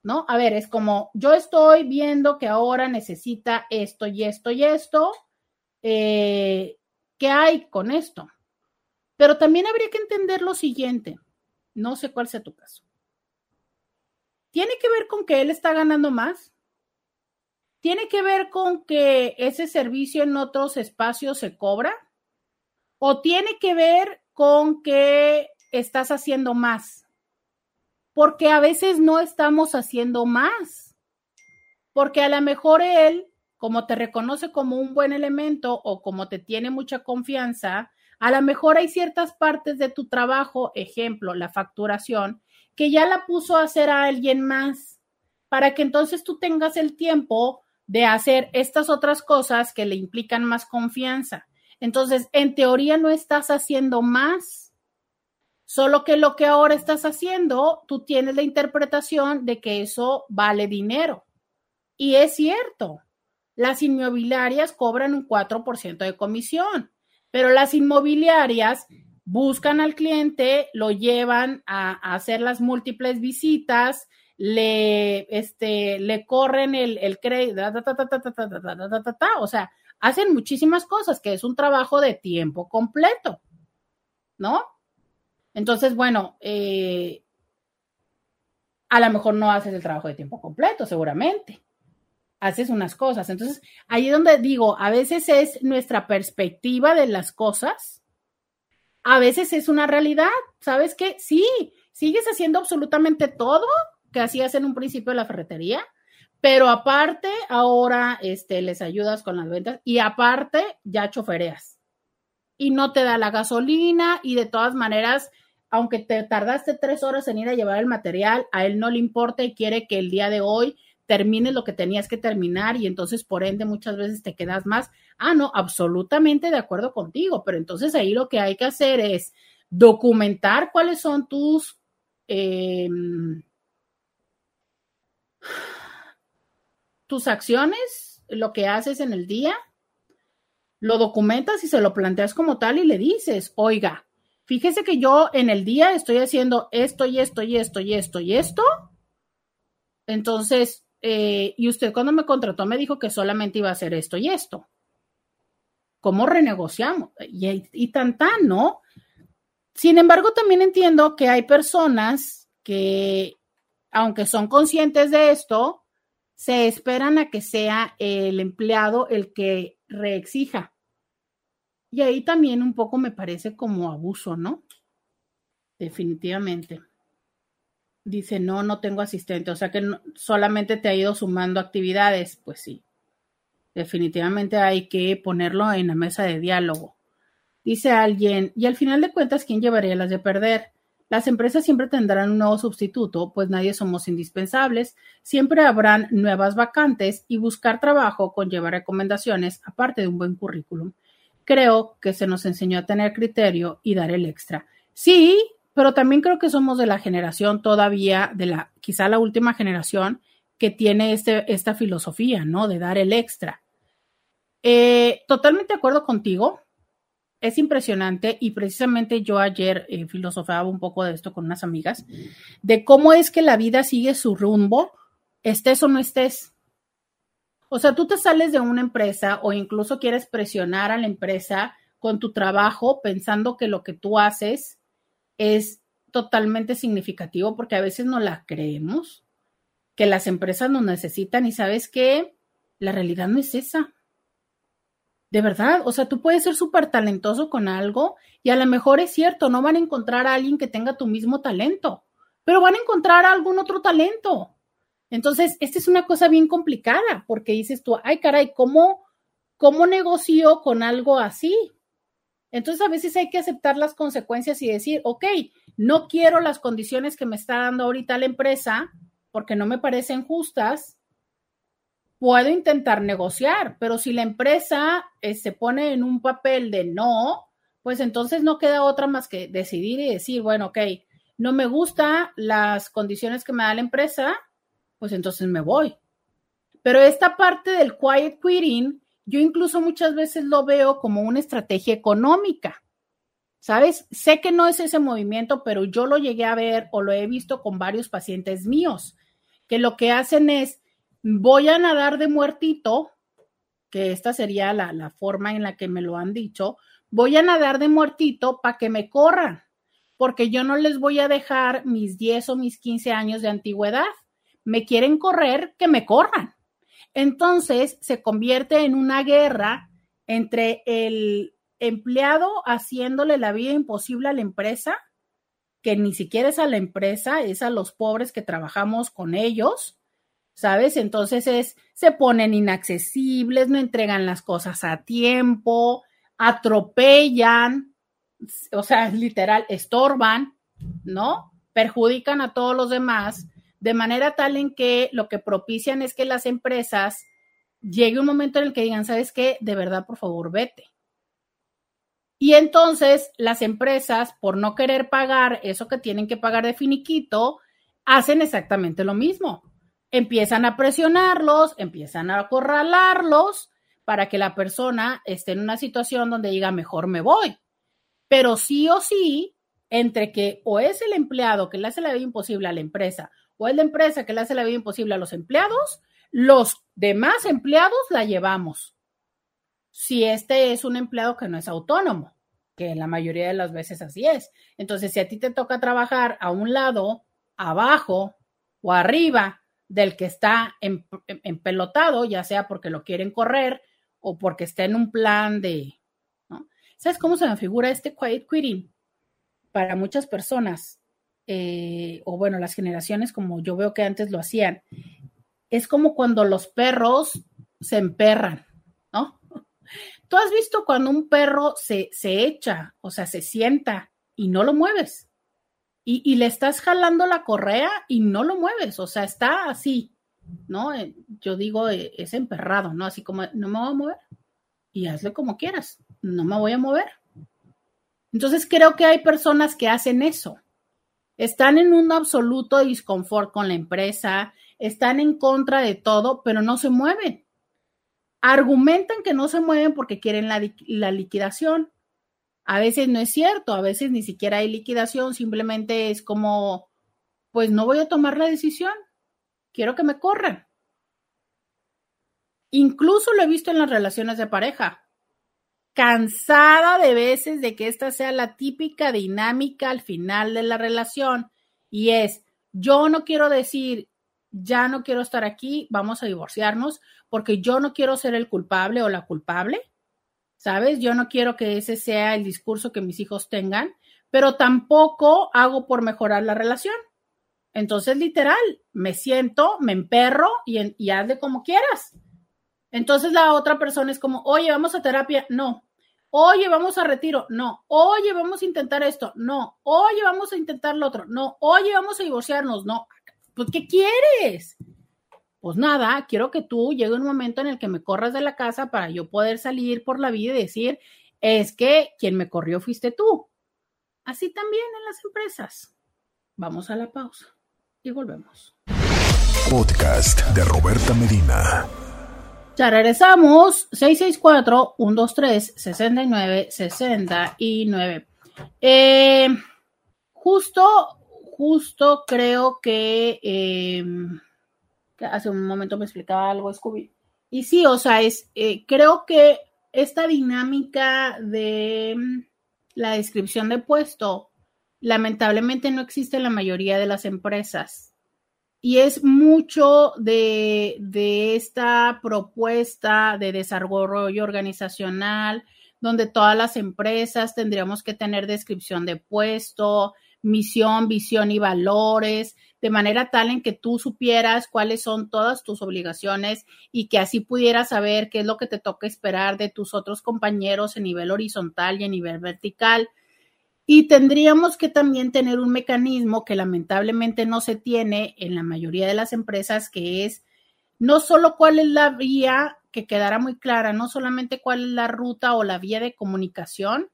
¿No? A ver, es como yo estoy viendo que ahora necesita esto y esto y esto. Eh, ¿Qué hay con esto? Pero también habría que entender lo siguiente. No sé cuál sea tu caso. ¿Tiene que ver con que él está ganando más? ¿Tiene que ver con que ese servicio en otros espacios se cobra? O tiene que ver con que estás haciendo más, porque a veces no estamos haciendo más, porque a lo mejor él, como te reconoce como un buen elemento o como te tiene mucha confianza, a lo mejor hay ciertas partes de tu trabajo, ejemplo, la facturación, que ya la puso a hacer a alguien más, para que entonces tú tengas el tiempo de hacer estas otras cosas que le implican más confianza. Entonces, en teoría no estás haciendo más, solo que lo que ahora estás haciendo, tú tienes la interpretación de que eso vale dinero. Y es cierto, las inmobiliarias cobran un 4% de comisión, pero las inmobiliarias buscan al cliente, lo llevan a, hacer las múltiples visitas, le, este, le corren el, el crédito, o sea, hacen muchísimas cosas, que es un trabajo de tiempo completo, ¿no? Entonces, bueno, eh, a lo mejor no haces el trabajo de tiempo completo, seguramente. Haces unas cosas. Entonces, ahí es donde digo, a veces es nuestra perspectiva de las cosas, a veces es una realidad. ¿Sabes qué? Sí, sigues haciendo absolutamente todo que hacías en un principio de la ferretería, pero aparte, ahora este, les ayudas con las ventas y aparte ya chofereas. y no te da la gasolina y de todas maneras, aunque te tardaste tres horas en ir a llevar el material, a él no le importa y quiere que el día de hoy termines lo que tenías que terminar y entonces por ende muchas veces te quedas más. Ah, no, absolutamente de acuerdo contigo, pero entonces ahí lo que hay que hacer es documentar cuáles son tus... Em, tus acciones, lo que haces en el día, lo documentas y se lo planteas como tal y le dices, oiga, fíjese que yo en el día estoy haciendo esto y esto y esto y esto y esto. Entonces, eh, y usted cuando me contrató me dijo que solamente iba a hacer esto y esto. ¿Cómo renegociamos? Y, y tan tan, ¿no? Sin embargo, también entiendo que hay personas que, aunque son conscientes de esto, se esperan a que sea el empleado el que reexija. Y ahí también un poco me parece como abuso, ¿no? Definitivamente. Dice, no, no tengo asistente, o sea que solamente te ha ido sumando actividades. Pues sí, definitivamente hay que ponerlo en la mesa de diálogo. Dice alguien, y al final de cuentas, ¿quién llevaría las de perder? Las empresas siempre tendrán un nuevo sustituto, pues nadie somos indispensables, siempre habrán nuevas vacantes y buscar trabajo conlleva recomendaciones, aparte de un buen currículum. Creo que se nos enseñó a tener criterio y dar el extra. Sí, pero también creo que somos de la generación todavía, de la, quizá la última generación, que tiene este, esta filosofía, ¿no? De dar el extra. Eh, totalmente de acuerdo contigo es impresionante y precisamente yo ayer eh, filosofaba un poco de esto con unas amigas, de cómo es que la vida sigue su rumbo, estés o no estés. O sea, tú te sales de una empresa o incluso quieres presionar a la empresa con tu trabajo pensando que lo que tú haces es totalmente significativo porque a veces no la creemos, que las empresas nos necesitan y sabes que la realidad no es esa. De verdad, o sea, tú puedes ser súper talentoso con algo y a lo mejor es cierto, no van a encontrar a alguien que tenga tu mismo talento, pero van a encontrar algún otro talento. Entonces, esta es una cosa bien complicada porque dices tú, ay caray, ¿cómo, cómo negocio con algo así? Entonces, a veces hay que aceptar las consecuencias y decir, ok, no quiero las condiciones que me está dando ahorita la empresa porque no me parecen justas, puedo intentar negociar, pero si la empresa eh, se pone en un papel de no, pues entonces no queda otra más que decidir y decir, bueno, ok, no me gustan las condiciones que me da la empresa, pues entonces me voy. Pero esta parte del quiet quitting, yo incluso muchas veces lo veo como una estrategia económica. ¿Sabes? Sé que no es ese movimiento, pero yo lo llegué a ver o lo he visto con varios pacientes míos, que lo que hacen es, voy a nadar de muertito, que esta sería la, forma en la que me lo han dicho, voy a nadar de muertito para que me corran, porque yo no les voy a dejar mis 10 o mis 15 años de antigüedad. Me quieren correr, que me corran. Entonces se convierte en una guerra entre el empleado haciéndole la vida imposible a la empresa, que ni siquiera es a la empresa, es a los pobres que trabajamos con ellos, ¿sabes? Entonces es, se ponen inaccesibles, no entregan las cosas a tiempo, atropellan, o sea, literal, estorban, ¿no? Perjudican a todos los demás, de manera tal en que lo que propician es que las empresas llegue un momento en el que digan, ¿sabes qué? De verdad, por favor, vete. Y entonces las empresas, por no querer pagar eso que tienen que pagar de finiquito, hacen exactamente lo mismo empiezan a presionarlos, empiezan a acorralarlos para que la persona esté en una situación donde diga, mejor me voy. Pero sí o sí, entre que o es el empleado que le hace la vida imposible a la empresa o es la empresa que le hace la vida imposible a los empleados, los demás empleados la llevamos. Si este es un empleado que no es autónomo, que la mayoría de las veces así es. Entonces, si a ti te toca trabajar a un lado, abajo o arriba del que está empelotado, ya sea porque lo quieren correr o porque está en un plan de, ¿no? ¿Sabes cómo se me figura este quiet quitting? Para muchas personas, eh, o bueno, las generaciones como yo veo que antes lo hacían, es como cuando los perros se emperran, ¿no? Tú has visto cuando un perro se, se echa, o sea, se sienta y no lo mueves. Y, le estás jalando la correa y no lo mueves, o sea, está así, ¿no? Eh, yo digo, eh, es emperrado, ¿no? Así como, no me voy a mover y hazle como quieras, no me voy a mover. Entonces creo que hay personas que hacen eso. Están en un absoluto disconfort con la empresa, están en contra de todo, pero no se mueven. Argumentan que no se mueven porque quieren la liquidación. A veces no es cierto, a veces ni siquiera hay liquidación, simplemente es como, pues no voy a tomar la decisión, quiero que me corran. Incluso lo he visto en las relaciones de pareja. Cansada de veces de que esta sea la típica dinámica al final de la relación y es, yo no quiero decir, ya no quiero estar aquí, vamos a divorciarnos, porque yo no quiero ser el culpable o la culpable, ¿sabes? Yo no quiero que ese sea el discurso que mis hijos tengan, pero tampoco hago por mejorar la relación. Entonces, literal, me siento, me emperro y, y hazle como quieras. Entonces la otra persona es como, oye, vamos a terapia. No. Oye, vamos a retiro. No. Oye, vamos a intentar esto. No. Oye, vamos a intentar lo otro. No. Oye, vamos a divorciarnos. No. Pues, ¿qué quieres? Pues nada, quiero que tú llegue un momento en el que me corras de la casa para yo poder salir por la vida y decir, es que quien me corrió fuiste tú. Así también en las empresas. Vamos a la pausa y volvemos. Podcast de Roberta Medina. Ya regresamos. 664-123-69-69. Eh, justo, justo creo que, eh, hace un momento me explicaba algo Scooby. Y sí, o sea, es, eh, creo que esta dinámica de mm, la descripción de puesto lamentablemente no existe en la mayoría de las empresas y es mucho de, esta propuesta de desarrollo organizacional, donde todas las empresas tendríamos que tener descripción de puesto, misión, visión y valores, de manera tal en que tú supieras cuáles son todas tus obligaciones y que así pudieras saber qué es lo que te toca esperar de tus otros compañeros en nivel horizontal y a nivel vertical. Y tendríamos que también tener un mecanismo que lamentablemente no se tiene en la mayoría de las empresas, que es no solo cuál es la vía, que quedara muy clara, no solamente cuál es la ruta o la vía de comunicación,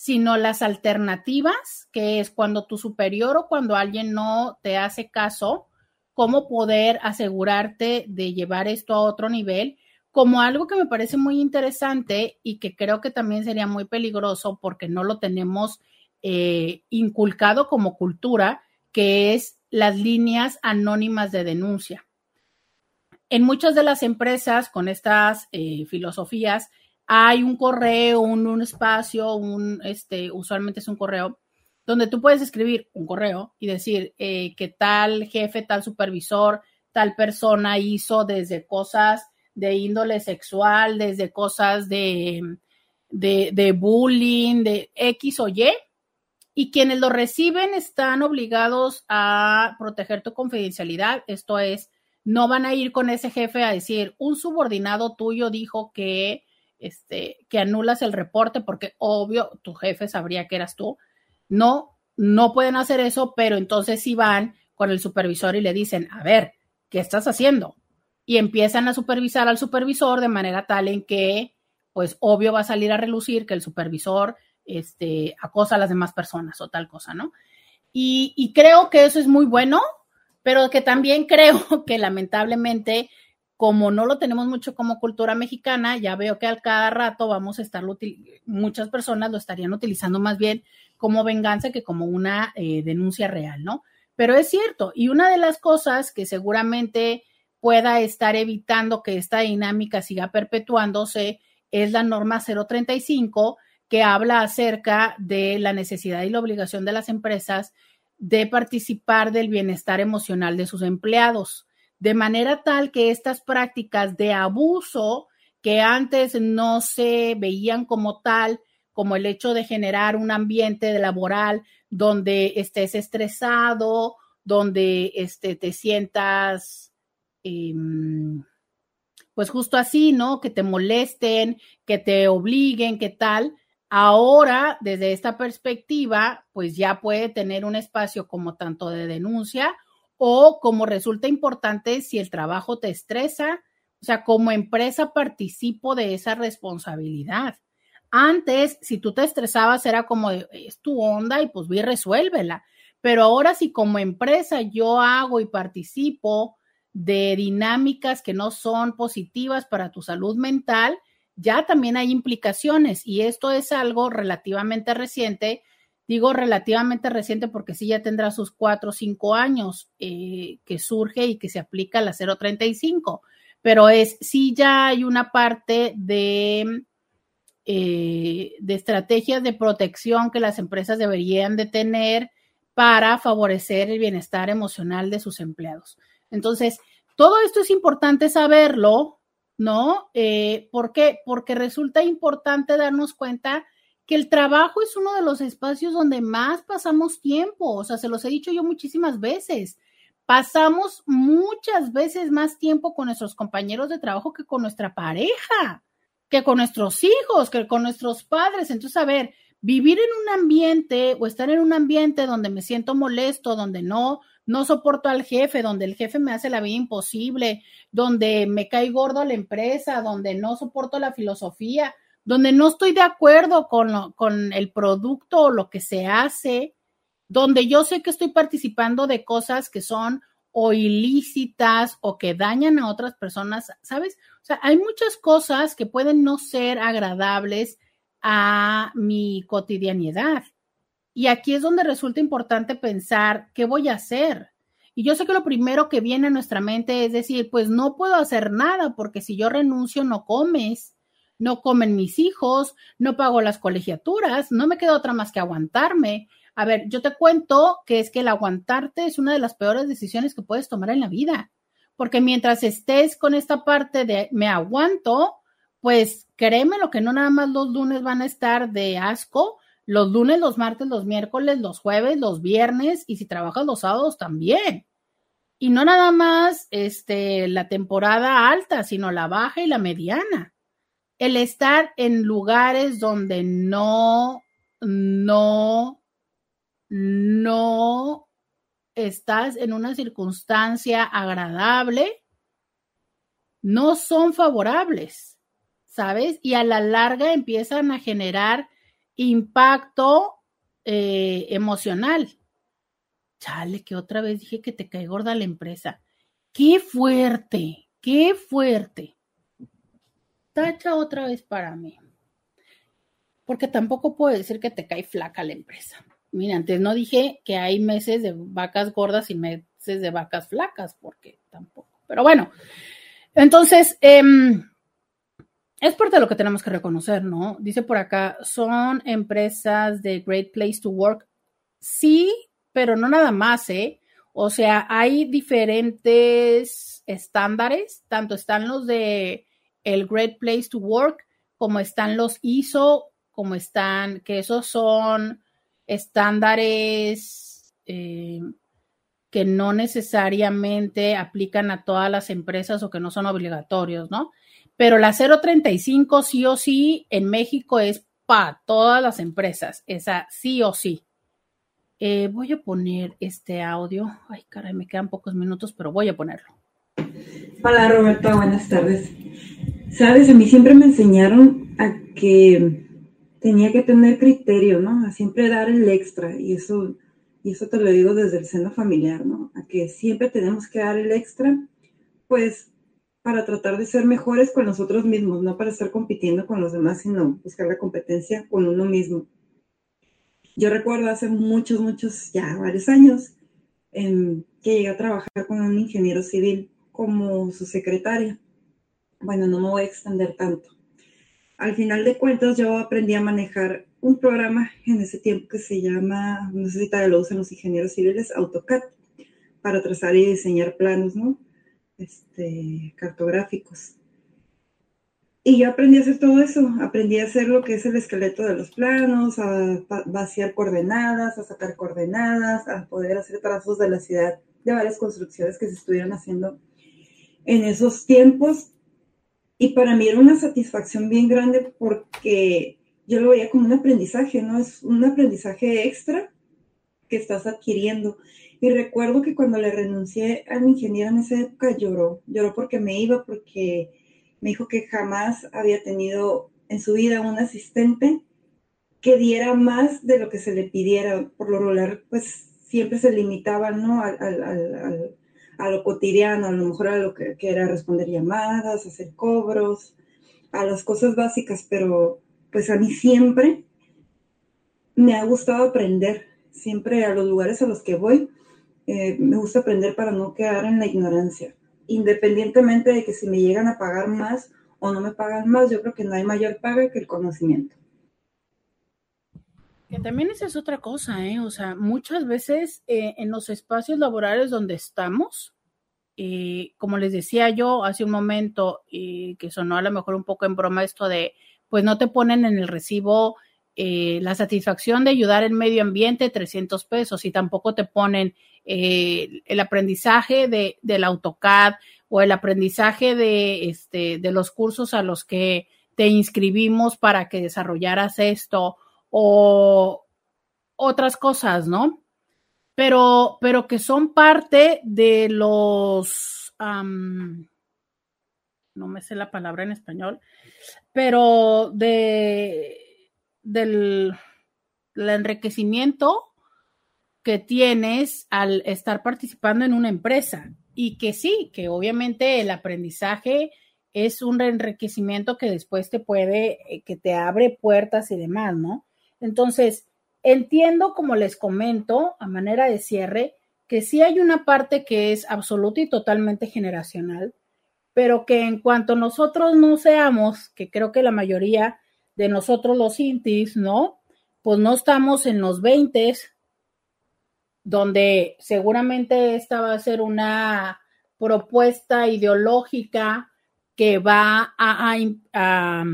sino las alternativas, que es cuando tu superior o cuando alguien no te hace caso, cómo poder asegurarte de llevar esto a otro nivel, como algo que me parece muy interesante y que creo que también sería muy peligroso porque no lo tenemos eh, inculcado como cultura, que es las líneas anónimas de denuncia. En muchas de las empresas con estas eh, filosofías hay un correo, un, espacio, un, este, usualmente es un correo, donde tú puedes escribir un correo y decir eh, que tal jefe, tal supervisor, tal persona hizo desde cosas de índole sexual, desde cosas de, de, de bullying, de X o Y, y quienes lo reciben están obligados a proteger tu confidencialidad. Esto es, no van a ir con ese jefe a decir, un subordinado tuyo dijo que, este, que anulas el reporte porque obvio tu jefe sabría que eras tú. No, no pueden hacer eso, pero entonces sí van con el supervisor y le dicen, a ver, ¿qué estás haciendo? Y empiezan a supervisar al supervisor de manera tal en que, pues obvio va a salir a relucir que el supervisor este, acosa a las demás personas o tal cosa, ¿no? Y, creo que eso es muy bueno, pero que también *laughs* creo que lamentablemente, como no lo tenemos mucho como cultura mexicana, ya veo que al cada rato vamos a estarlo, muchas personas lo estarían utilizando más bien como venganza que como una eh, denuncia real, ¿no? Pero es cierto, y una de las cosas que seguramente pueda estar evitando que esta dinámica siga perpetuándose es la norma 035, que habla acerca de la necesidad y la obligación de las empresas de participar del bienestar emocional de sus empleados, de manera tal que estas prácticas de abuso que antes no se veían como tal, como el hecho de generar un ambiente laboral donde estés estresado, donde este, te sientas, em, pues justo así, ¿no? Que te molesten, que te obliguen, que tal. Ahora, desde esta perspectiva, pues ya puede tener un espacio como tanto de denuncia o como resulta importante si el trabajo te estresa, o sea, como empresa participo de esa responsabilidad. Antes, si tú te estresabas, era como, es tu onda y pues vi, resuélvela. Pero ahora si como empresa yo hago y participo de dinámicas que no son positivas para tu salud mental, ya también hay implicaciones y esto es algo relativamente reciente. Digo relativamente reciente porque sí ya tendrá sus cuatro o cinco años eh, que surge y que se aplica la 035, pero es sí ya hay una parte de, eh, de estrategias de protección que las empresas deberían de tener para favorecer el bienestar emocional de sus empleados. Entonces, todo esto es importante saberlo, ¿no? Eh, ¿Por qué? Porque resulta importante darnos cuenta que el trabajo es uno de los espacios donde más pasamos tiempo. O sea, se los he dicho yo muchísimas veces. Pasamos muchas veces más tiempo con nuestros compañeros de trabajo que con nuestra pareja, que con nuestros hijos, que con nuestros padres. Entonces, a ver, vivir en un ambiente o estar en un ambiente donde me siento molesto, donde no no soporto al jefe, donde el jefe me hace la vida imposible, donde me cae gordo la empresa, donde no soporto la filosofía, donde no estoy de acuerdo con, con el producto o lo que se hace, donde yo sé que estoy participando de cosas que son o ilícitas o que dañan a otras personas, ¿sabes? O sea, hay muchas cosas que pueden no ser agradables a mi cotidianidad. Y aquí es donde resulta importante pensar, ¿qué voy a hacer? Y yo sé que lo primero que viene a nuestra mente es decir, pues no puedo hacer nada porque si yo renuncio no comes, no comen mis hijos, no pago las colegiaturas, no me queda otra más que aguantarme. A ver, yo te cuento que es que el aguantarte es una de las peores decisiones que puedes tomar en la vida, porque mientras estés con esta parte de me aguanto, pues créeme lo que no nada más los lunes van a estar de asco, los lunes, los martes, los miércoles, los jueves, los viernes y si trabajas los sábados también. Y no nada más este, la temporada alta, sino la baja y la mediana. El estar en lugares donde no, no, no estás en una circunstancia agradable, no son favorables, ¿sabes? Y a la larga empiezan a generar impacto eh, emocional. Chale, que otra vez dije que te cae gorda la empresa. Qué fuerte, qué fuerte. Tacha otra vez para mí. Porque tampoco puedo decir que te cae flaca la empresa. Mira, antes no dije que hay meses de vacas gordas y meses de vacas flacas, porque tampoco. Pero bueno, entonces, eh, es parte de lo que tenemos que reconocer, ¿no? Dice por acá, son empresas de Great Place to Work. Sí, pero no nada más, ¿eh? O sea, hay diferentes estándares, tanto están los de el Great Place to Work, como están los ISO, como están, que esos son estándares eh, que no necesariamente aplican a todas las empresas o que no son obligatorios, ¿no? pero la 035 sí o sí en México es para todas las empresas, esa sí o sí. Eh, voy a poner este audio. Ay, caray, me quedan pocos minutos, pero voy a ponerlo. Hola Roberto, buenas tardes. Sabes, a mí siempre me enseñaron a que tenía que tener criterio, ¿no? A siempre dar el extra y eso, y eso te lo digo desde el seno familiar, ¿no? A que siempre tenemos que dar el extra, pues para tratar de ser mejores con nosotros mismos, no para estar compitiendo con los demás, sino buscar la competencia con uno mismo. Yo recuerdo hace muchos, muchos, ya varios años, que llegué a trabajar con un ingeniero civil como su secretaria. Bueno, no me voy a extender tanto. Al final de cuentas, yo aprendí a manejar un programa en ese tiempo que se llama, no sé si todavía lo usan los ingenieros civiles, AutoCAD, para trazar y diseñar planos, ¿no? este, cartográficos. Y yo aprendí a hacer todo eso, aprendí a hacer lo que es el esqueleto de los planos, a vaciar coordenadas, a sacar coordenadas, a poder hacer trazos de la ciudad, de varias construcciones que se estuvieron haciendo en esos tiempos. Y para mí era una satisfacción bien grande porque yo lo veía como un aprendizaje, ¿no? Es un aprendizaje extra que estás adquiriendo. Y recuerdo que cuando le renuncié al ingeniero en esa época lloró, lloró porque me iba, porque me dijo que jamás había tenido en su vida un asistente que diera más de lo que se le pidiera. Por lo regular, pues siempre se limitaba, ¿no? A lo cotidiano, a lo mejor a lo que, era responder llamadas, hacer cobros, a las cosas básicas, pero pues a mí siempre me ha gustado aprender, siempre a los lugares a los que voy, eh, me gusta aprender para no quedar en la ignorancia, independientemente de que si me llegan a pagar más o no me pagan más, yo creo que no hay mayor paga que el conocimiento. Que también esa es otra cosa, ¿eh? O sea, muchas veces eh, en los espacios laborales donde estamos, eh, como les decía yo hace un momento, y que sonó a lo mejor un poco en broma esto de, pues no te ponen en el recibo eh, la satisfacción de ayudar el medio ambiente 300 pesos y tampoco te ponen el aprendizaje de, del AutoCAD o el aprendizaje de, este, de los cursos a los que te inscribimos para que desarrollaras esto o otras cosas, ¿no? Pero, pero que son parte de los, no me sé la palabra en español, pero de, del, enriquecimiento que tienes al estar participando en una empresa y que sí, que obviamente el aprendizaje es un enriquecimiento que después te puede, eh, que te abre puertas y demás, ¿no? Entonces, entiendo, como les comento, a manera de cierre, que sí hay una parte que es absoluta y totalmente generacional, pero que en cuanto nosotros no seamos, que creo que la mayoría de nosotros los intis, ¿no? Pues no estamos en los 20, donde seguramente esta va a ser una propuesta ideológica que va a, a,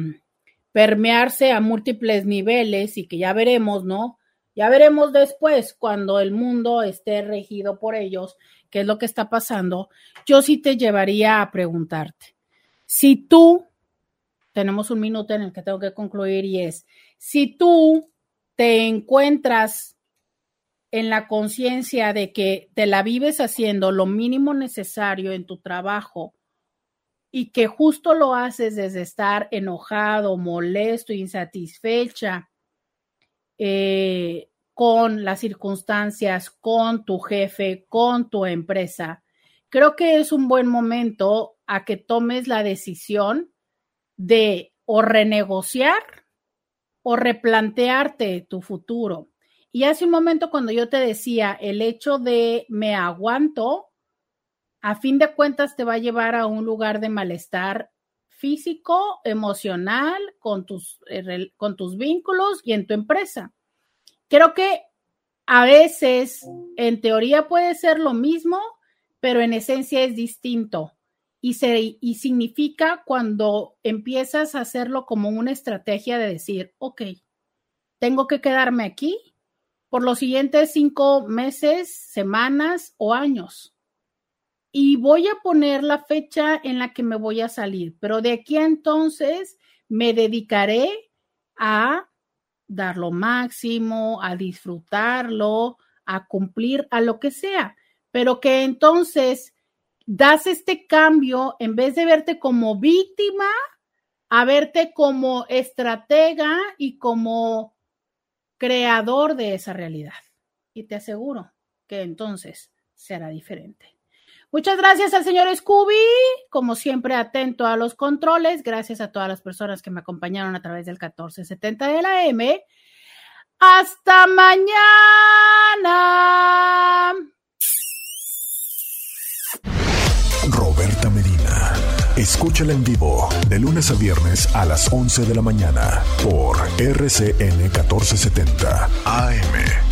permearse a múltiples niveles y que ya veremos, ¿no? Ya veremos después cuando el mundo esté regido por ellos, qué es lo que está pasando. Yo sí te llevaría a preguntarte, si tú, tenemos un minuto en el que tengo que concluir y es, si tú te encuentras en la conciencia de que te la vives haciendo lo mínimo necesario en tu trabajo y que justo lo haces desde estar enojado, molesto, insatisfecha eh, con las circunstancias, con tu jefe, con tu empresa, creo que es un buen momento a que tomes la decisión de o renegociar o replantearte tu futuro. Y hace un momento cuando yo te decía el hecho de me aguanto, a fin de cuentas te va a llevar a un lugar de malestar físico, emocional, con tus, eh, con tus vínculos y en tu empresa. Creo que a veces, en teoría puede ser lo mismo, pero en esencia es distinto. Y, se, y significa cuando empiezas a hacerlo como una estrategia de decir, ok, tengo que quedarme aquí por los siguientes cinco meses, semanas o años y voy a poner la fecha en la que me voy a salir, pero de aquí a entonces me dedicaré a dar lo máximo, a disfrutarlo, a cumplir, a lo que sea, pero que entonces das este cambio en vez de verte como víctima, a verte como estratega y como creador de esa realidad. Y te aseguro que entonces será diferente. Muchas gracias al señor Scooby, como siempre atento a los controles. Gracias a todas las personas que me acompañaron a través del 1470 de la M. Hasta mañana. Roberta Medina. Escúchala en vivo de lunes a viernes a las 11 de la mañana por RCN 1470 AM.